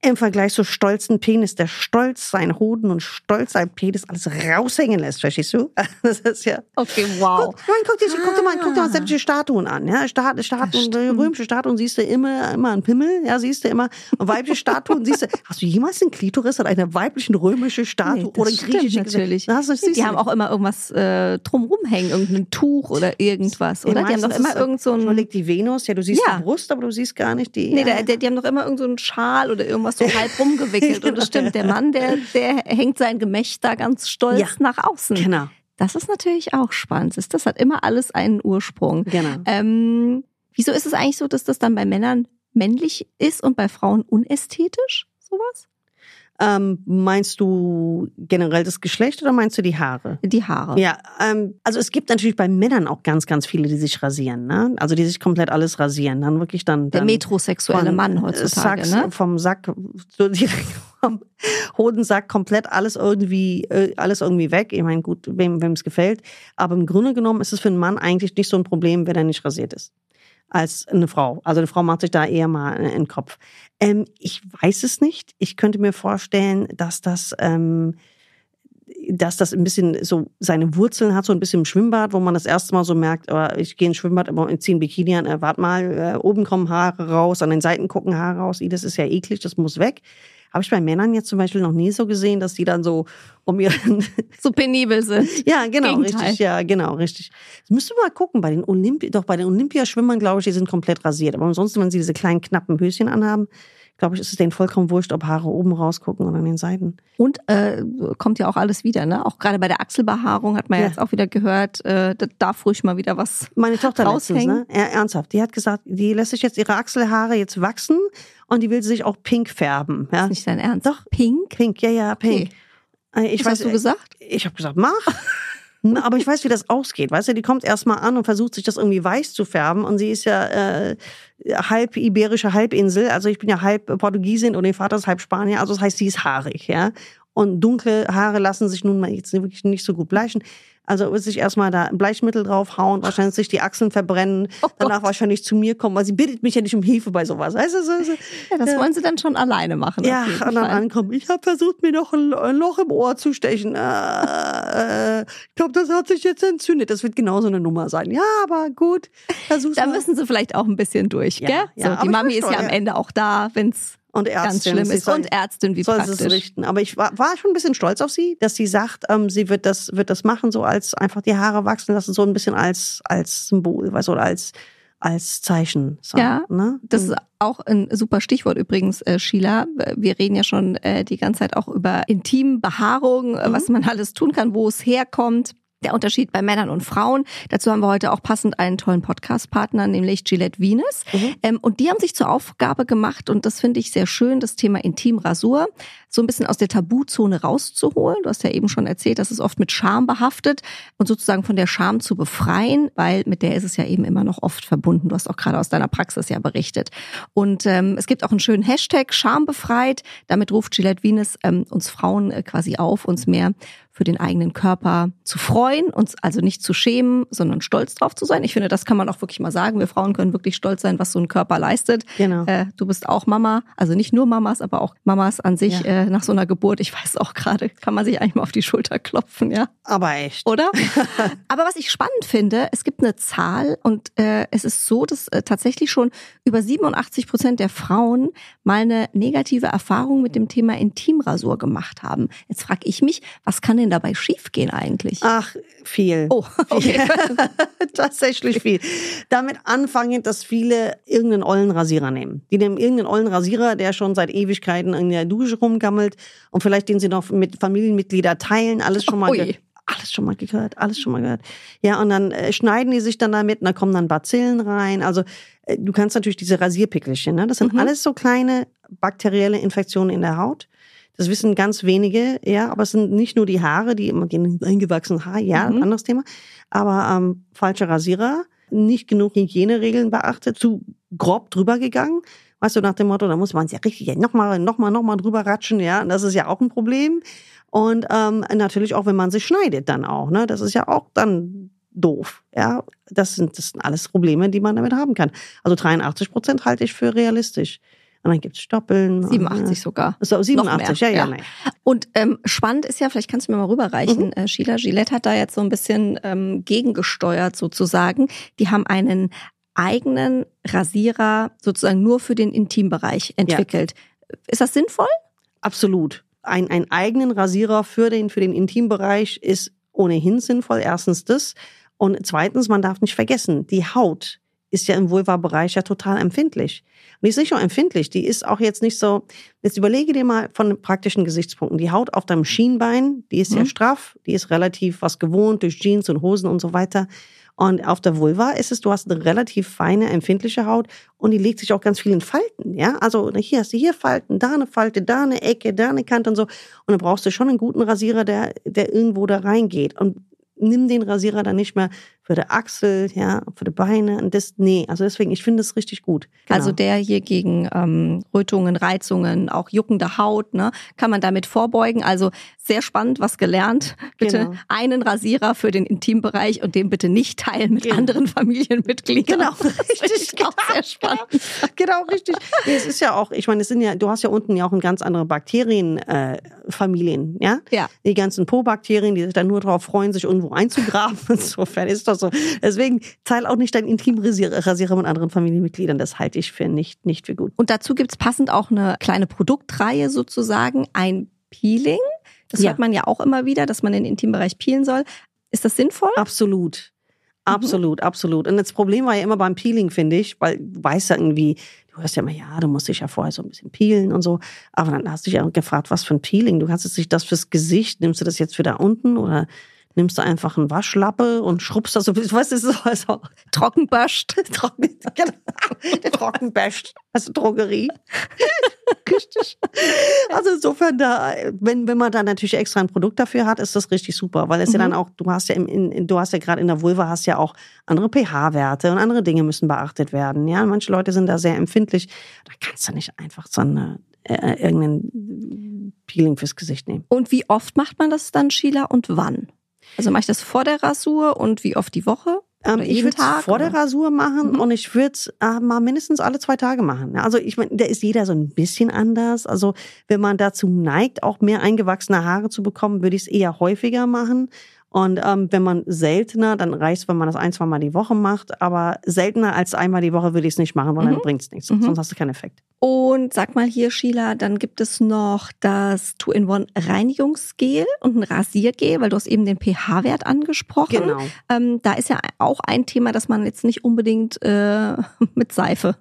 Im Vergleich zu stolzen Penis, der stolz sein Hoden und stolz sein Penis alles raushängen lässt, verstehst du? (laughs) Das ist ja. Okay, wow. Guck, guck, guck, dir, guck dir mal, guck dir mal sämtliche Statuen an. Ja, Stat, Statuen, römische Statuen siehst du immer, immer einen Pimmel, ja, siehst du immer. Und weibliche Statuen siehst du. Hast du jemals einen Klitoris an einer weiblichen römische Statue Nee, oder stimmt griechische natürlich. Hast du, Die haben auch immer irgendwas äh, drumrum hängen, irgendein Tuch oder irgendwas, oder? Die haben doch immer irgend so ein Überleg die Venus, ja, du siehst Ja. die Brust, aber du siehst gar nicht die. Nee, ja, der, der, die haben doch immer irgend so einen Schal oder irgendwas so halb rumgewickelt. Und das stimmt, der (laughs) Mann, der, der hängt sein Gemächt da ganz stolz Ja. nach außen. Genau, Das ist natürlich auch spannend. Das hat immer alles einen Ursprung. genau. Ähm, wieso ist es eigentlich so, dass das dann bei Männern männlich ist und bei Frauen unästhetisch? Sowas? Ähm, meinst du generell das Geschlecht oder meinst du die Haare? Die Haare. Ja, ähm, also es gibt natürlich bei Männern auch ganz, ganz viele, die sich rasieren, ne? Also die sich komplett alles rasieren, dann wirklich dann. Der dann metrosexuelle Mann heutzutage, Sacks, ne? Vom Sack, so direkt vom Hodensack komplett alles irgendwie, äh, alles irgendwie weg. Ich meine, gut, wem wem es gefällt. Aber im Grunde genommen ist es für einen Mann eigentlich nicht so ein Problem, wenn er nicht rasiert ist. Als eine Frau. Also eine Frau macht sich da eher mal in den Kopf. Ähm, ich weiß es nicht. Ich könnte mir vorstellen, dass das, ähm, dass das ein bisschen so seine Wurzeln hat, so ein bisschen im Schwimmbad, wo man das erste Mal so merkt, oh, ich gehe ins Schwimmbad, aber ziehe ein Bikini an, äh, warte mal, äh, oben kommen Haare raus, an den Seiten gucken Haare raus, das ist ja eklig, das muss weg. Habe ich bei Männern jetzt zum Beispiel noch nie so gesehen, dass die dann so um ihren (laughs) So penibel sind. ja, genau, Gegenteil. richtig, ja, genau, richtig. Das müsst ihr mal gucken, bei den Olympi doch bei den Olympiaschwimmern, glaube ich, die sind komplett rasiert. Aber ansonsten, wenn sie diese kleinen knappen Höschen anhaben, glaube ich, ist es denen vollkommen wurscht, ob Haare oben rausgucken oder an den Seiten. Und äh, kommt ja auch alles wieder, ne? Auch gerade bei der Achselbehaarung hat man ja. Jetzt auch wieder gehört, äh, da darf ruhig mal wieder was. Meine Tochter letztens, Raushängen? ne? Er, ernsthaft, die hat gesagt, die lässt sich jetzt ihre Achselhaare jetzt wachsen und die will sich auch pink färben. Ja? Ist nicht dein Ernst? Doch. Pink? Pink, ja, ja, pink. Äh, Ich Was hast du gesagt? Ich habe gesagt, mach. (laughs) Aber ich weiß, wie das ausgeht. Weißt du, die kommt erstmal an und versucht sich das irgendwie weiß zu färben. Und sie ist ja äh, halb iberische Halbinsel. Also ich bin ja halb Portugiesin und ihr Vater ist halb Spanier. Also das heißt, sie ist haarig, ja. Und dunkle Haare lassen sich nun mal jetzt wirklich nicht so gut bleichen. Also sich erstmal da Bleichmittel draufhauen, wahrscheinlich sich die Achseln verbrennen, Oh danach wahrscheinlich zu mir kommen, weil sie bittet mich ja nicht um Hilfe bei sowas. Weißt du, so, so. Ja, das wollen sie dann schon alleine machen. Ja, und dann Fall. ankommen. Ich habe versucht, mir noch ein, ein Loch im Ohr zu stechen. Äh, äh, ich glaube, das hat sich jetzt entzündet. Das wird genauso eine Nummer sein. Ja, aber gut. Versuch's Da mal. müssen sie vielleicht auch ein bisschen durch, Ja, gell? ja, so, die Mami ist ja am ja. Ende auch da, wenn's und Ärztin. ganz schlimm ist. soll- Und Ärztin, wie soll sie es praktisch. richten. Aber ich war, war schon ein bisschen stolz auf sie, dass sie sagt, ähm, sie wird das, wird das machen, so als einfach die Haare wachsen lassen, so ein bisschen als, als Symbol, weißt du, oder als, als Zeichen. So, Ja, ne? Das ist auch ein super Stichwort übrigens, äh, Sheila. Wir reden ja schon äh, die ganze Zeit auch über Intimbehaarung, äh, Mhm. was man alles tun kann, wo es herkommt. Der Unterschied bei Männern und Frauen. Dazu haben wir heute auch passend einen tollen Podcast-Partner, nämlich Gillette Venus. Mhm. Ähm, und die haben sich zur Aufgabe gemacht, und das finde ich sehr schön, das Thema Intimrasur so ein bisschen aus der Tabuzone rauszuholen. Du hast ja eben schon erzählt, das ist oft mit Scham behaftet und sozusagen von der Scham zu befreien, weil mit der ist es ja eben immer noch oft verbunden. Du hast auch gerade aus deiner Praxis ja berichtet. Und ähm, es gibt auch einen schönen Hashtag Schambefreit. Damit ruft Gillette Venus ähm, uns Frauen äh, quasi auf, uns mehr für den eigenen Körper zu freuen, uns also nicht zu schämen, sondern stolz drauf zu sein. Ich finde, das kann man auch wirklich mal sagen. Wir Frauen können wirklich stolz sein, was so ein Körper leistet. Genau. Äh, du bist auch Mama, also nicht nur Mamas, aber auch Mamas an sich Ja. äh, nach so einer Geburt. Ich weiß auch gerade, kann man sich eigentlich mal auf die Schulter klopfen, ja? Aber echt. Oder? (laughs) aber was ich spannend finde, es gibt eine Zahl und äh, es ist so, dass äh, tatsächlich schon über 87 Prozent der Frauen mal eine negative Erfahrung mit dem Thema Intimrasur gemacht haben. Jetzt frage ich mich, was kann denn dabei schiefgehen eigentlich? Ach, viel. Oh, okay. (laughs) Tatsächlich viel. Damit anfangen, dass viele irgendeinen ollen Rasierer nehmen. Die nehmen irgendeinen ollen Rasierer, der schon seit Ewigkeiten in der Dusche rumgammelt und vielleicht den sie noch mit Familienmitgliedern teilen. Alles schon mal, ge alles schon mal gehört, alles schon mal gehört. Ja, und dann äh, schneiden die sich dann damit und da kommen dann Bazillen rein. Also äh, du kannst natürlich diese Rasierpickelchen, ne? das sind Mhm. alles so kleine bakterielle Infektionen in der Haut. Das wissen ganz wenige, ja, aber es sind nicht nur die Haare, die immer die eingewachsenen Haare, ja, Mhm. anderes Thema. Aber ähm, falsche Rasierer, nicht genug Hygieneregeln beachtet, zu grob drüber gegangen. Weißt du, nach dem Motto, da muss man es ja richtig nochmal, nochmal, nochmal drüber ratschen, ja. Und das ist ja auch ein Problem. Und ähm, natürlich auch, wenn man sich schneidet, dann auch, ne? Das ist ja auch dann doof, ja. Das sind, das sind alles Probleme, die man damit haben kann. Also 83 Prozent halte ich für realistisch. Und dann gibt's Stoppeln. 87 sogar. So, 87, ja, ja, ja. nein. Und ähm, spannend ist ja, vielleicht kannst du mir mal rüberreichen, Mhm. äh, Sheila, Gillette hat da jetzt so ein bisschen ähm, gegengesteuert sozusagen. Die haben einen eigenen Rasierer sozusagen nur für den Intimbereich entwickelt. Ist das sinnvoll? Absolut. Ein, einen eigenen Rasierer für den, für den Intimbereich ist ohnehin sinnvoll. Erstens das. Und zweitens, man darf nicht vergessen, die Haut ist ja im Vulva-Bereich ja total empfindlich. Und die ist nicht nur empfindlich, die ist auch jetzt nicht so, jetzt überlege dir mal von praktischen Gesichtspunkten. Die Haut auf deinem Schienbein, die ist ja Mhm. straff, die ist relativ was gewohnt durch Jeans und Hosen und so weiter. Und auf der Vulva ist es, du hast eine relativ feine, empfindliche Haut und die legt sich auch ganz viel in Falten, ja. Also hier hast du hier Falten, da eine Falte, da eine Ecke, da eine Kante und so. Und dann brauchst du schon einen guten Rasierer, der, der irgendwo da reingeht. Und nimm den Rasierer dann nicht mehr für die Achsel, ja, für die Beine und das, nee. Also deswegen, ich finde das richtig gut. Genau. Also der hier gegen ähm, Rötungen, Reizungen, auch juckende Haut, ne, kann man damit vorbeugen. Also sehr spannend, was gelernt. Bitte Genau. einen Rasierer für den Intimbereich und den bitte nicht teilen mit Genau. anderen Familienmitgliedern. Genau, (laughs) richtig, ich auch sehr spannend. genau, richtig. Nee, es ist ja auch, ich meine, es sind ja, du hast ja unten ja auch ein ganz andere Bakterienfamilien, äh, ja? Ja. Die ganzen Po-Bakterien, die sich dann nur darauf freuen, sich irgendwo einzugraben. (laughs) Insofern ist das so. Deswegen teil auch nicht deinen Intimrasierer mit anderen Familienmitgliedern. Das halte ich für nicht, nicht für gut. Und dazu gibt's passend auch eine kleine Produktreihe sozusagen, ein Peeling. Das Ja. hört man ja auch immer wieder, dass man den Intimbereich peelen soll. Ist das sinnvoll? Absolut. Absolut, absolut. Und das Problem war ja immer beim Peeling, finde ich, weil du weißt ja irgendwie, du hörst ja immer, ja, du musst dich ja vorher so ein bisschen peelen und so. Aber dann hast du dich ja gefragt, was für ein Peeling. Du hast jetzt nicht das fürs Gesicht, nimmst du das jetzt für da unten oder nimmst du einfach einen Waschlappe und schrubbst das so, (laughs) das ist so, also, Trockenböscht. (laughs) trocken, genau, der Trockenbäscht, also Drogerie. (laughs) Richtig. Also insofern, da, wenn, wenn man da natürlich extra ein Produkt dafür hat, ist das richtig super, weil es ja Mhm. dann auch, du hast ja im, in, in- du hast ja gerade in der Vulva hast ja auch andere pH-Werte und andere Dinge müssen beachtet werden. Ja, manche Leute sind da sehr empfindlich. Da kannst du nicht einfach so eine, äh, irgendein Peeling fürs Gesicht nehmen. Und wie oft macht man das dann, Sheila, und wann? Also mache ich das vor der Rasur und wie oft die Woche? Ähm, ich würde Tag, vor der oder? Rasur machen Mhm. und ich würde es äh, mal mindestens alle zwei Tage machen. Also ich meine, da ist jeder so ein bisschen anders. Also wenn man dazu neigt, auch mehr eingewachsene Haare zu bekommen, würde ich es eher häufiger machen. Und ähm, wenn man seltener, dann reicht wenn man das ein, zwei Mal die Woche macht. Aber seltener als einmal die Woche würde ich es nicht machen, weil Mhm. dann bringt es nichts. Mhm. Sonst hast du keinen Effekt. Und sag mal hier, Sheila, dann gibt es noch das Two-in-One Reinigungsgel und ein Rasiergel, weil du hast eben den pH-Wert angesprochen. Genau. Ähm, da ist ja auch ein Thema, dass man jetzt nicht unbedingt äh, (laughs) mit Seife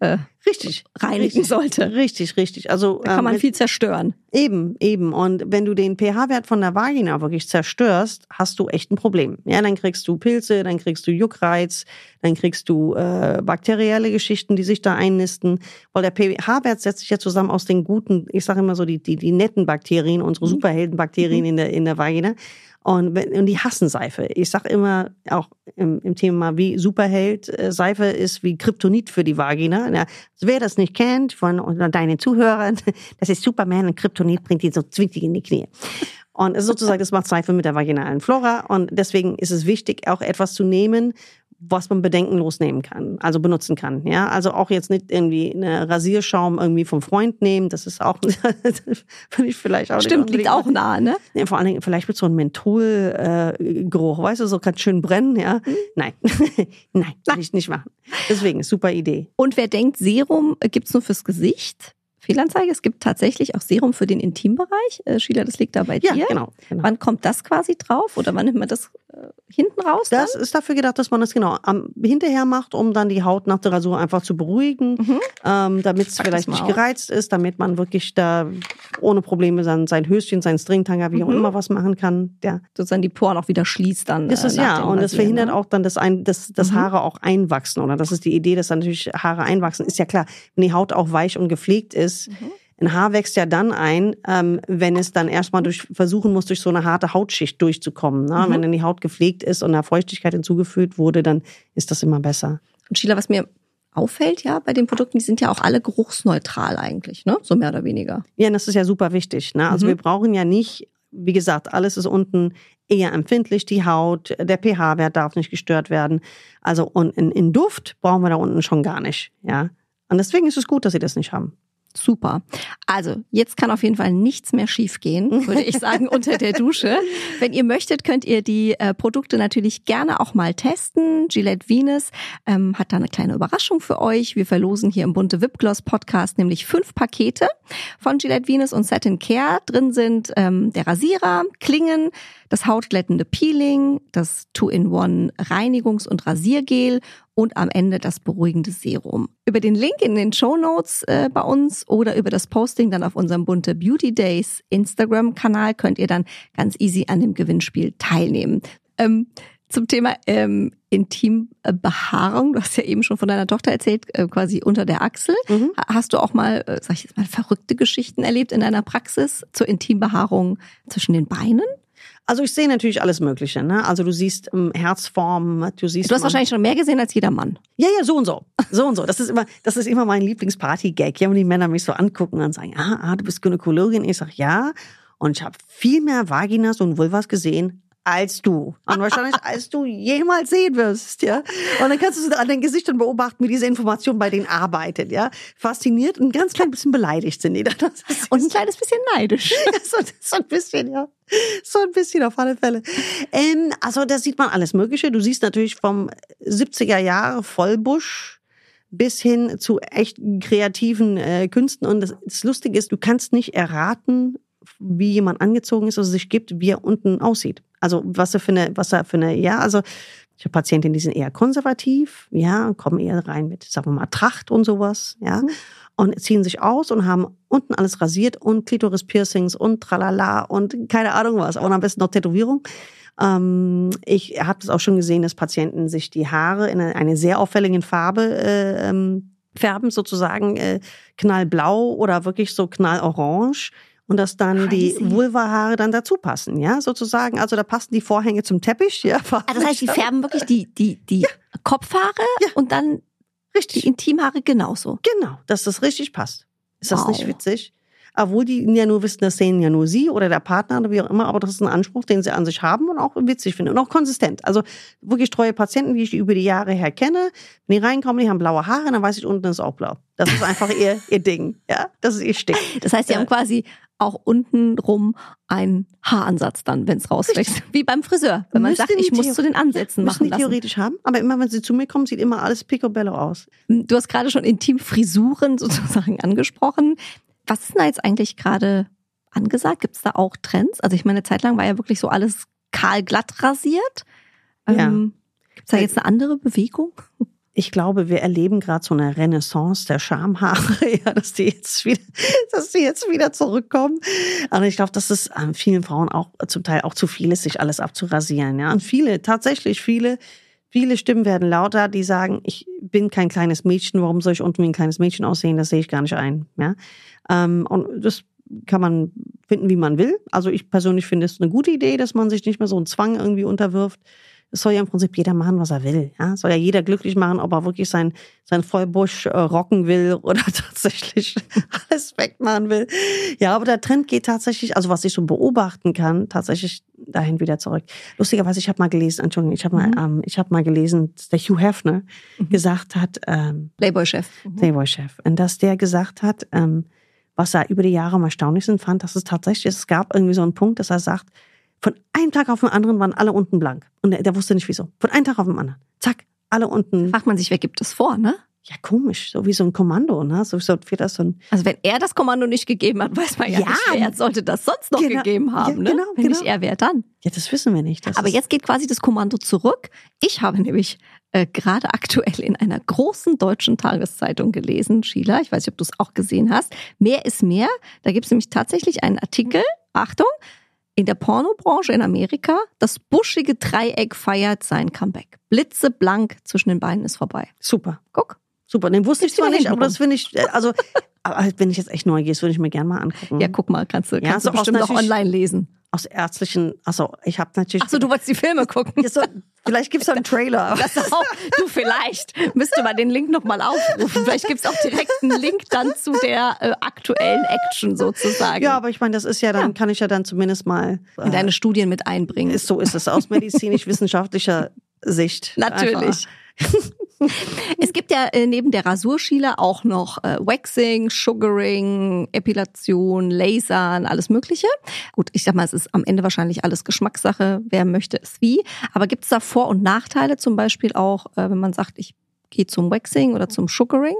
äh, Richtig. reinigen richtig. sollte. Richtig, richtig. Also Da kann ähm, man viel zerstören. Eben, eben. Und wenn du den pH-Wert von der Vagina wirklich zerstörst, hast du echt ein Problem. Ja, dann kriegst du Pilze, dann kriegst du Juckreiz, dann kriegst du äh, bakterielle Geschichten, die sich da einnisten. Weil der pH-Wert setzt sich ja zusammen aus den guten, ich sage immer so, die, die, die netten Bakterien, unsere Mhm. Superheldenbakterien in, der, in der Vagina. Und, und die hassen Seife. Ich sag immer auch im, im Thema wie Superheld, äh, Seife ist wie Kryptonit für die Vagina. Ja, also wer das nicht kennt von oder deinen Zuhörern, (laughs) das ist Superman und Kryptonit bringt ihn so zwickig in die Knie. Und sozusagen, das macht Seife mit der vaginalen Flora. Und deswegen ist es wichtig, auch etwas zu nehmen, was man bedenkenlos nehmen kann, also benutzen kann. Ja, also auch jetzt nicht irgendwie eine Rasierschaum irgendwie vom Freund nehmen. Das ist auch, (laughs) finde ich vielleicht auch nicht Stimmt, liegt auch nah, ne? ja, vor allen Dingen vielleicht mit so einem Mentholgeruch, äh, weißt du, so ganz schön brennen, ja. (laughs) Nein, nein, will ich nicht machen. Deswegen, super Idee. Und wer denkt, Serum äh, gibt's nur fürs Gesicht? Fehlanzeige, es gibt tatsächlich auch Serum für den Intimbereich. Äh, Sheila, das liegt da bei Ja, dir. genau. genau. Wann kommt das quasi drauf? Oder wann nimmt man das hinten raus? dann? Das ist dafür gedacht, dass man das genau am, hinterher macht, um dann die Haut nach der Rasur einfach zu beruhigen, Mhm. ähm, damit es vielleicht nicht auf. gereizt ist, damit man wirklich da ohne Probleme sein, sein Höschen, sein Stringtanga, wie auch Mhm. immer was machen kann. Ja, sozusagen die Poren auch wieder schließt dann. Das äh, ist nach ja, und das verhindert ne? auch dann, dass, ein, dass, dass Mhm. Haare auch einwachsen, oder? Das ist die Idee, dass dann natürlich Haare einwachsen. Ist ja klar, wenn die Haut auch weich und gepflegt ist, Mhm. Ein Haar wächst ja dann ein, ähm, wenn es dann erstmal durch, versuchen muss, durch so eine harte Hautschicht durchzukommen. Ne? Mhm. Wenn dann die Haut gepflegt ist und da Feuchtigkeit hinzugefügt wurde, dann ist das immer besser. Und Sheila, was mir auffällt, ja, bei den Produkten, die sind ja auch alle geruchsneutral eigentlich, ne? So mehr oder weniger. Ja, und das ist ja super wichtig. Ne? Also Mhm. wir brauchen ja nicht, wie gesagt, alles ist unten eher empfindlich, die Haut, der pH-Wert darf nicht gestört werden. Also und in, in Duft brauchen wir da unten schon gar nicht. Ja. Und deswegen ist es gut, dass sie das nicht haben. Super. Also, jetzt kann auf jeden Fall nichts mehr schiefgehen, würde ich sagen, (laughs) unter der Dusche. Wenn ihr möchtet, könnt ihr die äh, Produkte natürlich gerne auch mal testen. Gillette Venus ähm, hat da eine kleine Überraschung für euch. Wir verlosen hier im Bunte Wipgloss Podcast nämlich fünf Pakete von Gillette Venus und Satin Care. Drin sind ähm, der Rasierer, Klingen, das hautglättende Peeling, das Two-in-One Reinigungs- und Rasiergel und am Ende das beruhigende Serum. Über den Link in den Show Notes äh, bei uns oder über das Posting dann auf unserem bunte Beauty Days Instagram-Kanal könnt ihr dann ganz easy an dem Gewinnspiel teilnehmen. Ähm, zum Thema ähm, Intimbehaarung, du hast ja eben schon von deiner Tochter erzählt, äh, quasi unter der Achsel. Mhm. Hast du auch mal, äh, sag ich jetzt mal, verrückte Geschichten erlebt in deiner Praxis zur Intimbehaarung zwischen den Beinen? Also ich sehe natürlich alles Mögliche. Ne? Also du siehst ähm, Herzformen, du siehst. Du hast wahrscheinlich schon mehr gesehen als jeder Mann. Ja, ja, so und so, so und so. Das ist immer, das ist immer mein Lieblingsparty-Gag. Ja, wenn die Männer mich so angucken und sagen, ah, ah du bist Gynäkologin. Ich sag ja. Und ich habe viel mehr Vaginas und Vulvas gesehen als du. Und wahrscheinlich (laughs) als du jemals sehen wirst, ja. Und dann kannst du an den Gesichtern beobachten, wie diese Information bei denen arbeitet, ja. Fasziniert und ein ganz klein bisschen beleidigt sind die dann. Und ein kleines bisschen neidisch. (laughs) Ja, so, so ein bisschen, ja. So ein bisschen auf alle Fälle. Ähm, also da sieht man alles Mögliche. Du siehst natürlich vom 70er Jahre Vollbusch bis hin zu echt kreativen äh, Künsten. Und das, das Lustige ist, du kannst nicht erraten, wie jemand angezogen ist, also sich gibt, wie er unten aussieht. Also was er für eine, was er für eine, ja, also ich habe Patientinnen, die sind eher konservativ, ja, kommen eher rein mit, sagen wir mal, Tracht und sowas, ja, mhm. und ziehen sich aus und haben unten alles rasiert und Klitoris-Piercings und tralala und keine Ahnung was, und am besten noch Tätowierung. Ähm, ich habe das auch schon gesehen, dass Patienten sich die Haare in eine, eine sehr auffälligen Farbe äh, ähm, färben, sozusagen äh, knallblau oder wirklich so knallorange und dass dann Crazy. die Vulvahaare dann dazu passen, ja, sozusagen. Also da passen die Vorhänge zum Teppich, ja. Also (laughs) das heißt, die färben wirklich die die die ja. Kopfhaare ja. und dann richtig die Intimhaare genauso. Genau, dass das richtig passt. Ist das wow. nicht witzig? Obwohl die ja nur wissen, das sehen ja nur sie oder der Partner oder wie auch immer, aber das ist ein Anspruch, den sie an sich haben und auch witzig finden und auch konsistent. Also wirklich treue Patienten, die ich über die Jahre her kenne, wenn die reinkommen, die haben blaue Haare, dann weiß ich, unten ist auch blau. Das ist einfach ihr, (laughs) ihr Ding, ja, das ist ihr Stick. Das heißt, sie ja. haben quasi auch unten rum ein Haaransatz dann, wenn es rauswächst. Wie beim Friseur, wenn man sagt, ich muss zu den Ansätzen machen lassen. theoretisch haben, aber immer wenn sie zu mir kommen, sieht immer alles picobello aus. Du hast gerade schon Intimfrisuren sozusagen angesprochen. Was ist denn da jetzt eigentlich gerade angesagt? Gibt es da auch Trends? Also ich meine, eine Zeit lang war ja wirklich so alles kahl glatt rasiert. Ja. Ähm, Gibt es da jetzt eine andere Bewegung? (laughs) ich glaube, wir erleben gerade so eine Renaissance der Schamhaare, (laughs) ja, dass die jetzt wieder, dass die jetzt wieder zurückkommen. Aber ich glaube, dass es an vielen Frauen auch zum Teil auch zu viel ist, sich alles abzurasieren, ja. Und viele, tatsächlich viele, viele Stimmen werden lauter, die sagen, ich bin kein kleines Mädchen, warum soll ich unten wie ein kleines Mädchen aussehen? Das sehe ich gar nicht ein, ja. Ähm, und das kann man finden, wie man will. Also ich persönlich finde es eine gute Idee, dass man sich nicht mehr so einen Zwang irgendwie unterwirft. Es soll ja im Prinzip jeder machen, was er will. Ja? Soll ja jeder glücklich machen, ob er wirklich sein, sein Vollbusch äh, rocken will (laughs) oder tatsächlich (laughs) alles wegmachen will. Ja, aber der Trend geht tatsächlich, also was ich so beobachten kann, tatsächlich dahin wieder zurück. Lustigerweise, ich habe mal gelesen, Entschuldigung, ich habe mal, mhm. ähm, ich habe mal gelesen, dass der Hugh Hefner mhm. gesagt hat, ähm, Playboy-Chef. Mhm. Playboy-Chef. Und dass der gesagt hat, ähm, was er über die Jahre am erstaunlichsten fand, dass es tatsächlich, es gab irgendwie so einen Punkt, dass er sagt, von einem Tag auf den anderen waren alle unten blank. Und der, der wusste nicht wieso. Von einem Tag auf den anderen. Zack, alle unten. Fragt man sich, wer gibt es vor, ne? Ja, komisch, so wie so ein Kommando, ne? So, so wie das so ein also wenn er das Kommando nicht gegeben hat, weiß man ja, ja nicht, wer sollte das sonst noch genau, gegeben haben, ja, genau, ne? Wenn genau. nicht er, wer dann? Ja, das wissen wir nicht. Das Aber jetzt geht quasi das Kommando zurück. Ich habe nämlich äh, gerade aktuell in einer großen deutschen Tageszeitung gelesen, Sheila, ich weiß nicht, ob du es auch gesehen hast, Mehr ist mehr. Da gibt es nämlich tatsächlich einen Artikel, Achtung, in der Pornobranche in Amerika, das buschige Dreieck feiert sein Comeback. Blitzeblank zwischen den Beinen ist vorbei. Super. Guck. Super. Den wusste ich zwar nicht, aber das finde ich, äh, also, (laughs) aber wenn ich jetzt echt neugierig würde ich mir gerne mal angucken. Ja, guck mal, kannst du, kannst ja, du bestimmt auch online lesen aus ärztlichen, also ich habe natürlich. Achso, du wolltest die Filme gucken. So, vielleicht gibt's da einen Trailer. (laughs) Auch, du vielleicht müsste man den Link nochmal aufrufen. Vielleicht gibt's auch direkt einen Link dann zu der äh, aktuellen Action sozusagen. Ja, aber ich meine, das ist ja dann, ja. kann ich ja dann zumindest mal äh, in deine Studien mit einbringen. Ist, so ist es aus medizinisch-wissenschaftlicher Sicht. Natürlich. Es gibt ja äh, neben der Rasurschiele auch noch äh, Waxing, Sugaring, Epilation, Lasern, alles Mögliche. Gut, ich sag mal, es ist am Ende wahrscheinlich alles Geschmackssache. Wer möchte es wie. Aber gibt es da Vor- und Nachteile? Zum Beispiel auch, äh, wenn man sagt, ich gehe zum Waxing oder zum Sugaring?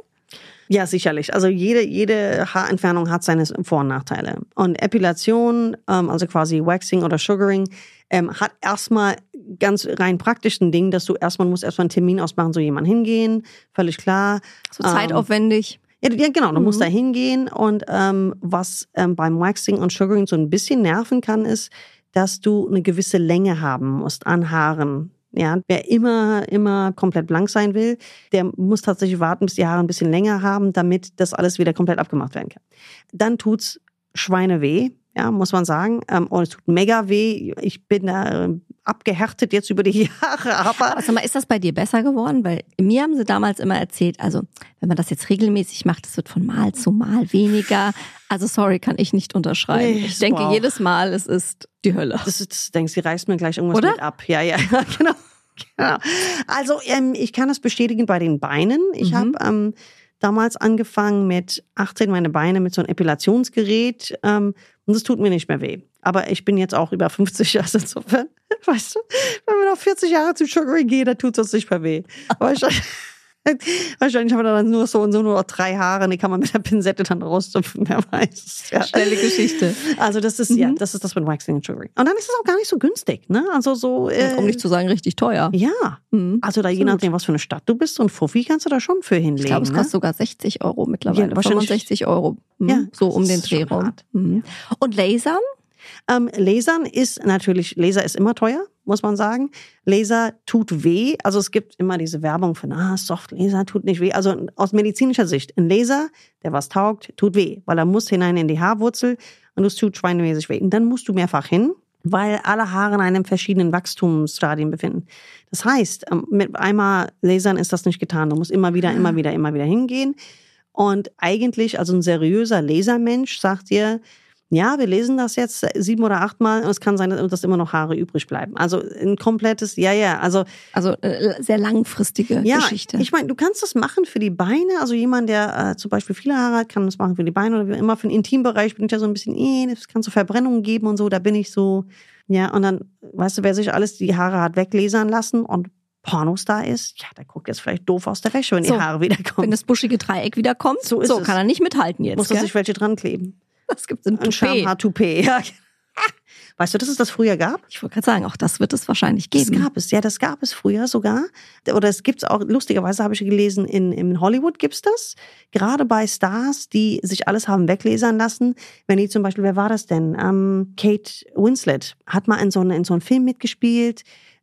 Ja, sicherlich. Also jede, jede Haarentfernung hat seine Vor- und Nachteile. Und Epilation, ähm, also quasi Waxing oder Sugaring, ähm, hat erstmal ganz rein praktischen Ding, dass du erstmal musst erstmal einen Termin ausmachen, so jemand hingehen, völlig klar. So zeitaufwendig. Ja, ja genau, du musst da hingehen und ähm, was ähm, beim Waxing und Sugaring so ein bisschen nerven kann, ist, dass du eine gewisse Länge haben musst an Haaren. Ja, wer immer, immer komplett blank sein will, der muss tatsächlich warten, bis die Haare ein bisschen länger haben, damit das alles wieder komplett abgemacht werden kann. Dann tut's Schweine weh, ja, muss man sagen. Ähm, und es tut mega weh. Ich bin da äh, abgehärtet jetzt über die (laughs) Jahre, aber. Aber sag mal, ist das bei dir besser geworden? Weil mir haben sie damals immer erzählt, also wenn man das jetzt regelmäßig macht, das wird von Mal zu Mal weniger. Also sorry, kann ich nicht unterschreiben. Nee, ich denke wow. jedes Mal, es ist die Hölle. Das, ist- das denkst, sie reißt mir gleich irgendwas Oder? mit ab. Ja, ja, (laughs) genau. genau. Also ähm, ich kann das bestätigen bei den Beinen. Ich Mhm. habe ähm, damals angefangen mit 18 meine Beine mit so einem Epilationsgerät ähm, und es tut mir nicht mehr weh. Aber ich bin jetzt auch über 50 (laughs) Jahre insofern. Weißt du, wenn wir noch 40 Jahre zu Sugaring gehen, dann tut es uns nicht mehr weh. Wahrscheinlich, (laughs) wahrscheinlich haben wir dann nur so und so nur noch drei Haare, die kann man mit der Pinsette dann rauszupfen, (laughs) wer weiß. Ja. Schnelle Geschichte. Also das ist ja, das ist das mit Waxing und Sugaring. Und dann ist es auch gar nicht so günstig, ne? Also so äh, Um nicht zu sagen, richtig teuer. ja. Mhm. Also da je Absolut. nachdem, was für eine Stadt du bist, so ein Fuffi kannst du da schon für hinlegen. Ich glaube, es ne? kostet sogar 60 Euro mittlerweile. Ja, wahrscheinlich- 65 Euro. Mhm. Ja, so um den Dreh rum. Mhm. Und Lasern? Ähm, Lasern ist natürlich, Laser ist immer teuer, muss man sagen. Laser tut weh. Also es gibt immer diese Werbung von, ah, Soft Laser tut nicht weh. Also aus medizinischer Sicht, ein Laser, der was taugt, tut weh, weil er muss hinein in die Haarwurzel und es tut schweinemäßig weh. Und dann musst du mehrfach hin, weil alle Haare in einem verschiedenen Wachstumsstadien befinden. Das heißt, ähm, mit einmal Lasern ist das nicht getan. Du musst immer wieder, immer wieder, immer wieder hingehen. Und eigentlich, also ein seriöser Lasermensch sagt dir, ja, wir lesen das jetzt sieben oder achtmal und es kann sein, dass immer noch Haare übrig bleiben. Also ein komplettes, ja, ja, also Also äh, sehr langfristige ja, Geschichte. ich meine, du kannst das machen für die Beine. Also jemand, der äh, zum Beispiel viele Haare hat, kann das machen für die Beine oder wie immer für den Intimbereich bin ich ja so ein bisschen, eh, das kann so Verbrennungen geben und so. Da bin ich so, ja, und dann, weißt du, wer sich alles die Haare hat weglesern lassen und Pornostar ist, ja, der guckt jetzt vielleicht doof aus der Wäsche, wenn So, die Haare wiederkommen. Wenn das buschige Dreieck wieder kommt, So ist so es. kann er nicht mithalten jetzt. muss er sich welche dran kleben. Das gibt ein Ein Toupet. Schamhaar-Toupet, ja. (laughs) Weißt du, dass es das früher gab? Ich wollte gerade sagen, auch das wird es wahrscheinlich Das geben. gab es, ja, das gab es früher sogar. Oder es gibt's auch, lustigerweise habe ich gelesen, in, in Hollywood gibt's das. Gerade bei Stars, die sich alles haben weglesern lassen. Wenn die zum Beispiel, wer war das denn? Ähm, Kate Winslet hat mal in so, eine, in so einem Film mitgespielt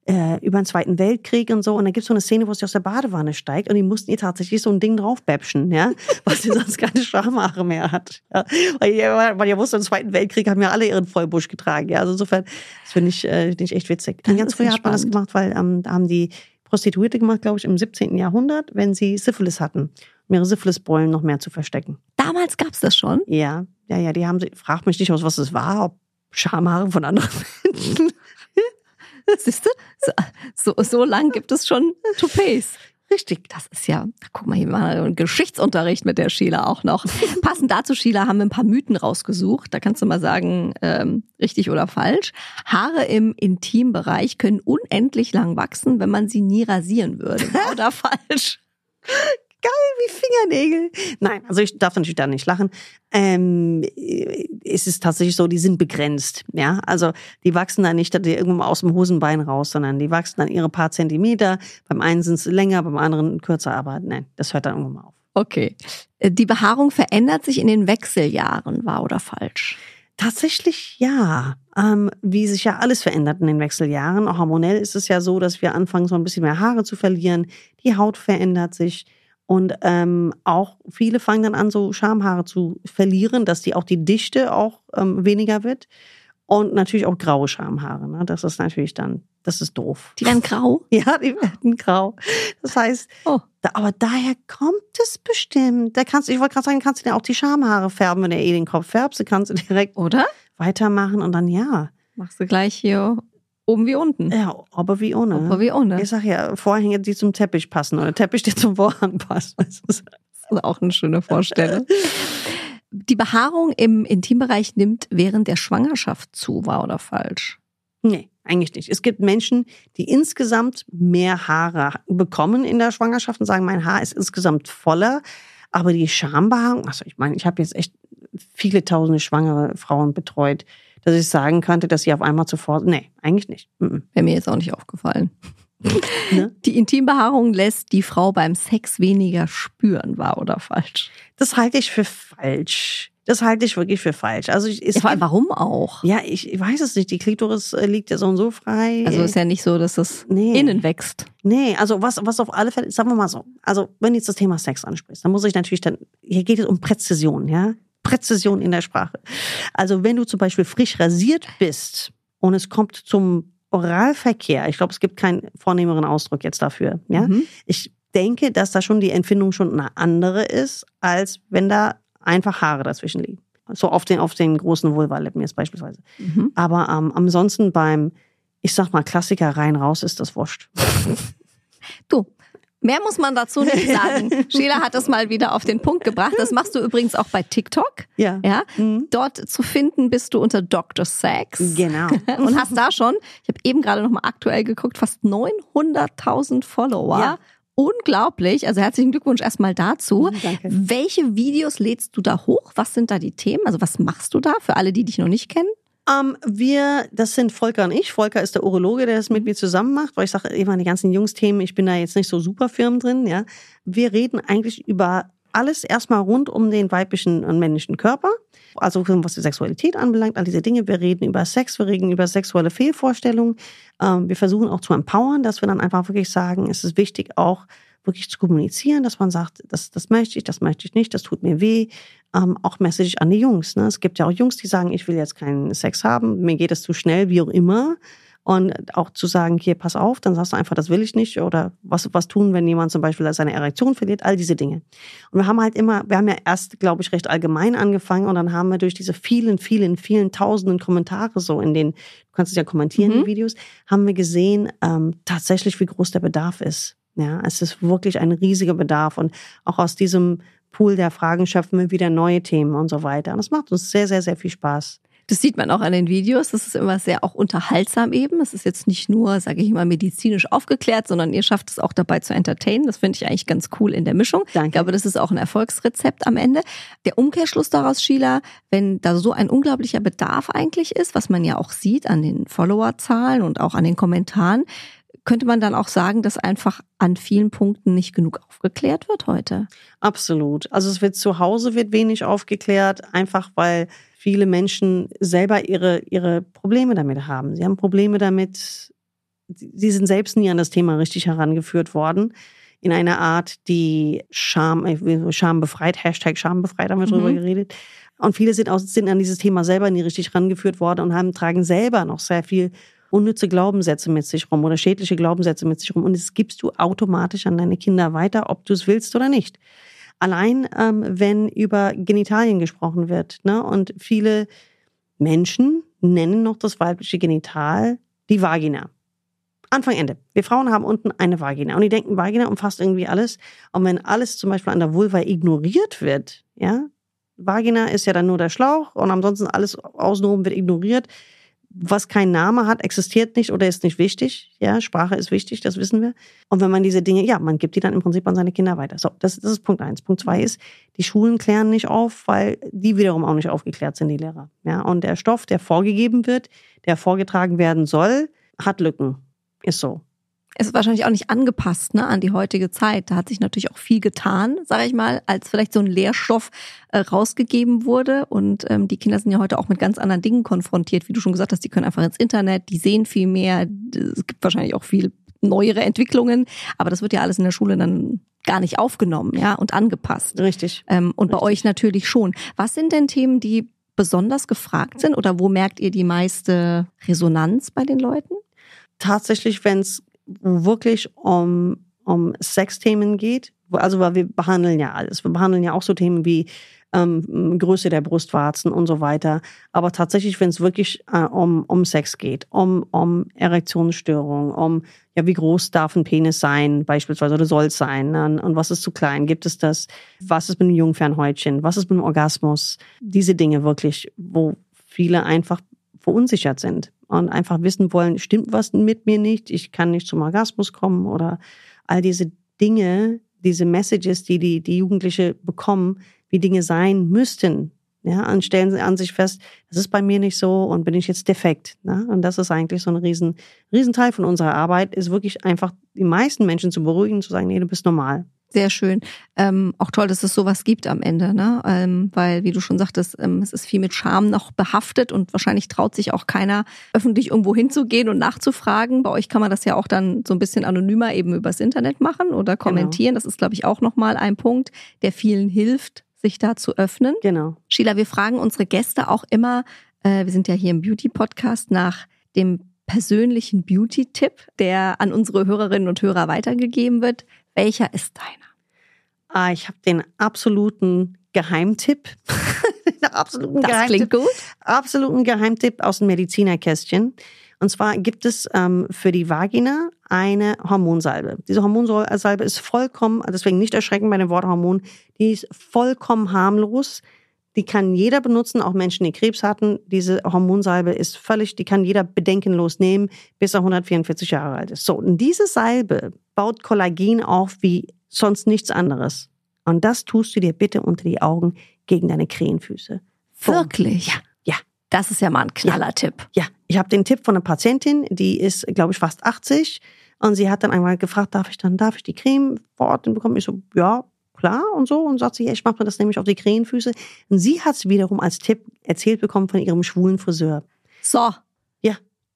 äh, über den Zweiten Weltkrieg und so. Und da gibt's so eine Szene, wo sie aus der Badewanne steigt und die mussten ihr tatsächlich so ein Ding draufbäpschen, ja, (laughs) weil sie sonst keine Schamhaare mehr hat. Ja. Weil, ja, weil ihr wusste, im Zweiten Weltkrieg haben ja alle ihren Vollbusch getragen. Ja, also insofern, das finde ich, äh, finde ich echt witzig. Das ganz früher hat man das gemacht, weil ähm, da haben die Prostituierte gemacht, glaube ich, im 17. Jahrhundert, wenn sie Syphilis hatten, um ihre Syphilisbeulen noch mehr zu verstecken. Damals gab es das schon. Ja, ja, ja, die haben sie, frag mich nicht, was es war, ob Schamhaare von anderen (laughs) Menschen. (laughs) Siehst du? So, so, so lang gibt es schon Toupets. Richtig. Das ist ja, guck mal, hier machen wir einen Geschichtsunterricht mit der Sheila auch noch. (laughs) Passend dazu, Sheila, haben wir ein paar Mythen rausgesucht. Da kannst du mal sagen, ähm, richtig oder falsch. Haare im Intimbereich können unendlich lang wachsen, wenn man sie nie rasieren würde. (laughs) Oder falsch? Wie Fingernägel. Nein, also ich darf natürlich da nicht lachen. Ähm, es ist tatsächlich so, die sind begrenzt. Ja, also die wachsen dann nicht irgendwo mal aus dem Hosenbein raus, sondern die wachsen dann ihre paar Zentimeter. Beim einen sind es länger, beim anderen kürzer, aber nein, das hört dann irgendwann mal auf. Okay. Äh, Die Behaarung verändert sich in den Wechseljahren, wahr oder falsch? Tatsächlich ja. Ähm, wie sich ja alles verändert in den Wechseljahren. Auch hormonell ist es ja so, dass wir anfangen, so ein bisschen mehr Haare zu verlieren. Die Haut verändert sich. Und ähm, auch viele fangen dann an, so Schamhaare zu verlieren, dass die auch die Dichte auch ähm, weniger wird. Und natürlich auch graue Schamhaare. Ne? Das ist natürlich dann, das ist doof. Die werden grau? (laughs) Ja, die werden grau. Das heißt, Oh. da, aber daher kommt es bestimmt. Da kannst, ich wollte gerade sagen, kannst du dir auch die Schamhaare färben, wenn du eh den Kopf färbst. Du kannst du direkt Oder? weitermachen und dann ja. Machst du gleich hier Oben wie unten. Ja, aber wie ohne. Aber wie ohne. Ich sag ja, Vorhänge, die zum Teppich passen oder Teppich, der zum Vorhang passt. Das ist auch eine schöne Vorstellung. Die Behaarung im Intimbereich nimmt während der Schwangerschaft zu, wahr oder falsch? Nee, eigentlich nicht. Es gibt Menschen, die insgesamt mehr Haare bekommen in der Schwangerschaft und sagen, mein Haar ist insgesamt voller. Aber die Schambehaarung, also ich meine, ich habe jetzt echt viele tausende schwangere Frauen betreut, dass ich sagen könnte, dass sie auf einmal zuvor. Nee, eigentlich nicht. Mhm. Wäre mir jetzt auch nicht aufgefallen. (laughs) Ne? Die Intimbehaarung lässt die Frau beim Sex weniger spüren, wahr oder falsch? Das halte ich für falsch. Das halte ich wirklich für falsch. Also ich, Ja, gibt- warum auch? ja ich, ich weiß es nicht. Die Klitoris äh, liegt ja so und so frei. Also ist ja nicht so, dass es Nee. innen wächst. Nee, also was, was auf alle Fälle, sagen wir mal so, also wenn jetzt das Thema Sex ansprichst, dann muss ich natürlich dann, hier geht es um Präzision, ja? Präzision in der Sprache. Also wenn du zum Beispiel frisch rasiert bist und es kommt zum Oralverkehr, ich glaube, es gibt keinen vornehmeren Ausdruck jetzt dafür, ja? Mhm. Ich denke, dass da schon die Empfindung schon eine andere ist, als wenn da einfach Haare dazwischen liegen. So auf den, auf den großen Vulvalippen jetzt beispielsweise. Mhm. Aber ähm, ansonsten beim, ich sag mal, Klassiker rein raus ist das wurscht. Du, mehr muss man dazu nicht (laughs) sagen. Sheila hat das mal wieder auf den Punkt gebracht. Das machst du übrigens auch bei TikTok. Ja. Ja, Mhm. dort zu finden bist du unter Dr. Sex. Genau. (laughs) Und hast da schon, ich habe eben gerade noch mal aktuell geguckt, fast 900.000 Follower. Ja. Unglaublich. Also herzlichen Glückwunsch erstmal dazu. Danke. Welche Videos lädst du da hoch? Was sind da die Themen? Also was machst du da für alle, die dich noch nicht kennen? Ähm, wir, das sind Volker und ich. Volker ist der Urologe, der das mit mir zusammen macht, weil ich sage, immer die ganzen Jungsthemen, ich bin da jetzt nicht so super firm drin, ja. Wir reden eigentlich über alles erstmal rund um den weiblichen und männlichen Körper. Also was die Sexualität anbelangt, all diese Dinge. Wir reden über Sex, wir reden über sexuelle Fehlvorstellungen. Ähm, wir versuchen auch zu empowern, dass wir dann einfach wirklich sagen, es ist wichtig auch wirklich zu kommunizieren, dass man sagt, das, das möchte ich, das möchte ich nicht, das tut mir weh. Ähm, auch Message an die Jungs. Ne? Es gibt ja auch Jungs, die sagen, ich will jetzt keinen Sex haben, mir geht es zu schnell, wie auch immer. Und auch zu sagen, hier, pass auf, dann sagst du einfach, das will ich nicht. Oder was, was tun, wenn jemand zum Beispiel seine Erektion verliert, all diese Dinge. Und wir haben halt immer, wir haben ja erst, glaube ich, recht allgemein angefangen und dann haben wir durch diese vielen, vielen, vielen tausenden Kommentare so in den, du kannst es ja kommentieren, Mhm. die Videos, haben wir gesehen, ähm, tatsächlich, wie groß der Bedarf ist. Ja, es ist wirklich ein riesiger Bedarf und auch aus diesem Pool der Fragen schöpfen wir wieder neue Themen und so weiter. Und das macht uns sehr, sehr, sehr viel Spaß. Das sieht man auch an den Videos. Das ist immer sehr auch unterhaltsam eben. Es ist jetzt nicht nur, sage ich mal, medizinisch aufgeklärt, sondern ihr schafft es auch dabei zu entertainen. Das finde ich eigentlich ganz cool in der Mischung. Danke. Ich glaube, das ist auch ein Erfolgsrezept am Ende. Der Umkehrschluss daraus, Sheila, wenn da so ein unglaublicher Bedarf eigentlich ist, was man ja auch sieht an den Followerzahlen und auch an den Kommentaren, könnte man dann auch sagen, dass einfach an vielen Punkten nicht genug aufgeklärt wird heute. Absolut. Also es wird zu Hause wird wenig aufgeklärt, einfach weil viele Menschen selber ihre, ihre Probleme damit haben. Sie haben Probleme damit, sie sind selbst nie an das Thema richtig herangeführt worden. In einer Art, die Scham, äh, schambefreit, Hashtag schambefreit haben wir drüber Mhm. geredet. Und viele sind, auch, sind an dieses Thema selber nie richtig herangeführt worden und haben, tragen selber noch sehr viel unnütze Glaubenssätze mit sich rum oder schädliche Glaubenssätze mit sich rum. Und das gibst du automatisch an deine Kinder weiter, ob du es willst oder nicht. Allein ähm, wenn über Genitalien gesprochen wird. Ne? Und viele Menschen nennen noch das weibliche Genital die Vagina. Anfang, Ende. Wir Frauen haben unten eine Vagina. Und die denken, Vagina umfasst irgendwie alles. Und wenn alles zum Beispiel an der Vulva ignoriert wird, ja, Vagina ist ja dann nur der Schlauch und ansonsten alles außenrum wird ignoriert. Was keinen Name hat, existiert nicht oder ist nicht wichtig. Ja, Sprache ist wichtig, das wissen wir. Und wenn man diese Dinge, ja, man gibt die dann im Prinzip an seine Kinder weiter. So, das, das ist Punkt eins. Punkt zwei ist, die Schulen klären nicht auf, weil die wiederum auch nicht aufgeklärt sind, die Lehrer. Ja, und der Stoff, der vorgegeben wird, der vorgetragen werden soll, hat Lücken. Ist so. Es ist wahrscheinlich auch nicht angepasst ne, an die heutige Zeit. Da hat sich natürlich auch viel getan, sage ich mal, als vielleicht so ein Lehrstoff äh, rausgegeben wurde. Und ähm, die Kinder sind ja heute auch mit ganz anderen Dingen konfrontiert. Wie du schon gesagt hast, die können einfach ins Internet, die sehen viel mehr. Es gibt wahrscheinlich auch viel neuere Entwicklungen. Aber das wird ja alles in der Schule dann gar nicht aufgenommen ja, und angepasst. Richtig. Ähm, und bei Richtig. euch natürlich schon. Was sind denn Themen, die besonders gefragt sind oder wo merkt ihr die meiste Resonanz bei den Leuten? tatsächlich, wenn es wirklich um, um Sexthemen geht, wo- also weil wir behandeln ja alles. Wir behandeln ja auch so Themen wie ähm, Größe der Brustwarzen und so weiter. Aber tatsächlich, wenn es wirklich äh, um, um Sex geht, um, um Erektionsstörungen, um ja, wie groß darf ein Penis sein, beispielsweise, oder soll es sein? Ne? Und was ist zu klein? Gibt es das? Was ist mit dem Jungfernhäutchen? Was ist mit dem Orgasmus? Diese Dinge wirklich, wo viele einfach verunsichert sind und einfach wissen wollen, stimmt was mit mir nicht? Ich kann nicht zum Orgasmus kommen oder all diese Dinge, diese Messages, die die, die Jugendliche bekommen, wie Dinge sein müssten. Ja, und stellen sie an sich fest, das ist bei mir nicht so und bin ich jetzt defekt. Ne? Und das ist eigentlich so ein riesen, riesen Teil von unserer Arbeit, ist wirklich einfach die meisten Menschen zu beruhigen, zu sagen, nee, du bist normal. Sehr schön. Ähm, auch toll, dass es sowas gibt am Ende, ne? Ähm, weil, wie du schon sagtest, ähm, es ist viel mit Scham noch behaftet und wahrscheinlich traut sich auch keiner, öffentlich irgendwo hinzugehen und nachzufragen. Bei euch kann man das ja auch dann so ein bisschen anonymer eben übers Internet machen oder genau. kommentieren. Genau. Das ist, glaube ich, auch nochmal ein Punkt, der vielen hilft, sich da zu öffnen. Genau. Sheila, wir fragen unsere Gäste auch immer, äh, wir sind ja hier im Beauty-Podcast, nach dem persönlichen Beauty-Tipp, der an unsere Hörerinnen und Hörer weitergegeben wird. Welcher ist deiner? Ah, ich habe den absoluten Geheimtipp. (laughs) absoluten das Geheimtipp. klingt gut. Absoluten Geheimtipp aus dem Medizinerkästchen. Und zwar gibt es ähm, für die Vagina eine Hormonsalbe. Diese Hormonsalbe ist vollkommen, deswegen nicht erschrecken bei dem Wort Hormon, die ist vollkommen harmlos. Die kann jeder benutzen, auch Menschen, die Krebs hatten. Diese Hormonsalbe ist völlig, die kann jeder bedenkenlos nehmen, bis er 144 Jahre alt ist. So, und diese Salbe baut Kollagen auf wie sonst nichts anderes. Und das tust du dir bitte unter die Augen gegen deine Krähenfüße. Wirklich? Ja, ja. Das ist ja mal ein Knallertipp. Ja, ja. ich habe den Tipp von einer Patientin, die ist, glaube ich, fast 80. Und sie hat dann einmal gefragt, darf ich dann, darf ich die Creme vor Ort bekommen? Ich so, ja, klar und so. Und sagt sie, ja, ich mache mir das nämlich auf die Krähenfüße. Und sie hat es wiederum als Tipp erzählt bekommen von ihrem schwulen Friseur. So.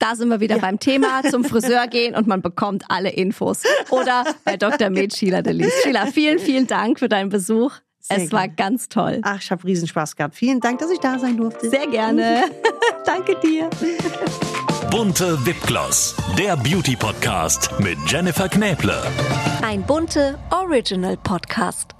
Da sind wir wieder ja. beim Thema, zum Friseur gehen und man bekommt alle Infos. Oder bei Dr. Med Sheila Delis. Sheila, vielen, vielen Dank für deinen Besuch. Sehr es war ganz toll. Ach, ich habe Riesenspaß gehabt. Vielen Dank, dass ich da sein durfte. Sehr gerne. (laughs) Danke dir. Bunte Wipgloss, der Beauty Podcast mit Jennifer Knäble. Ein bunte Original Podcast.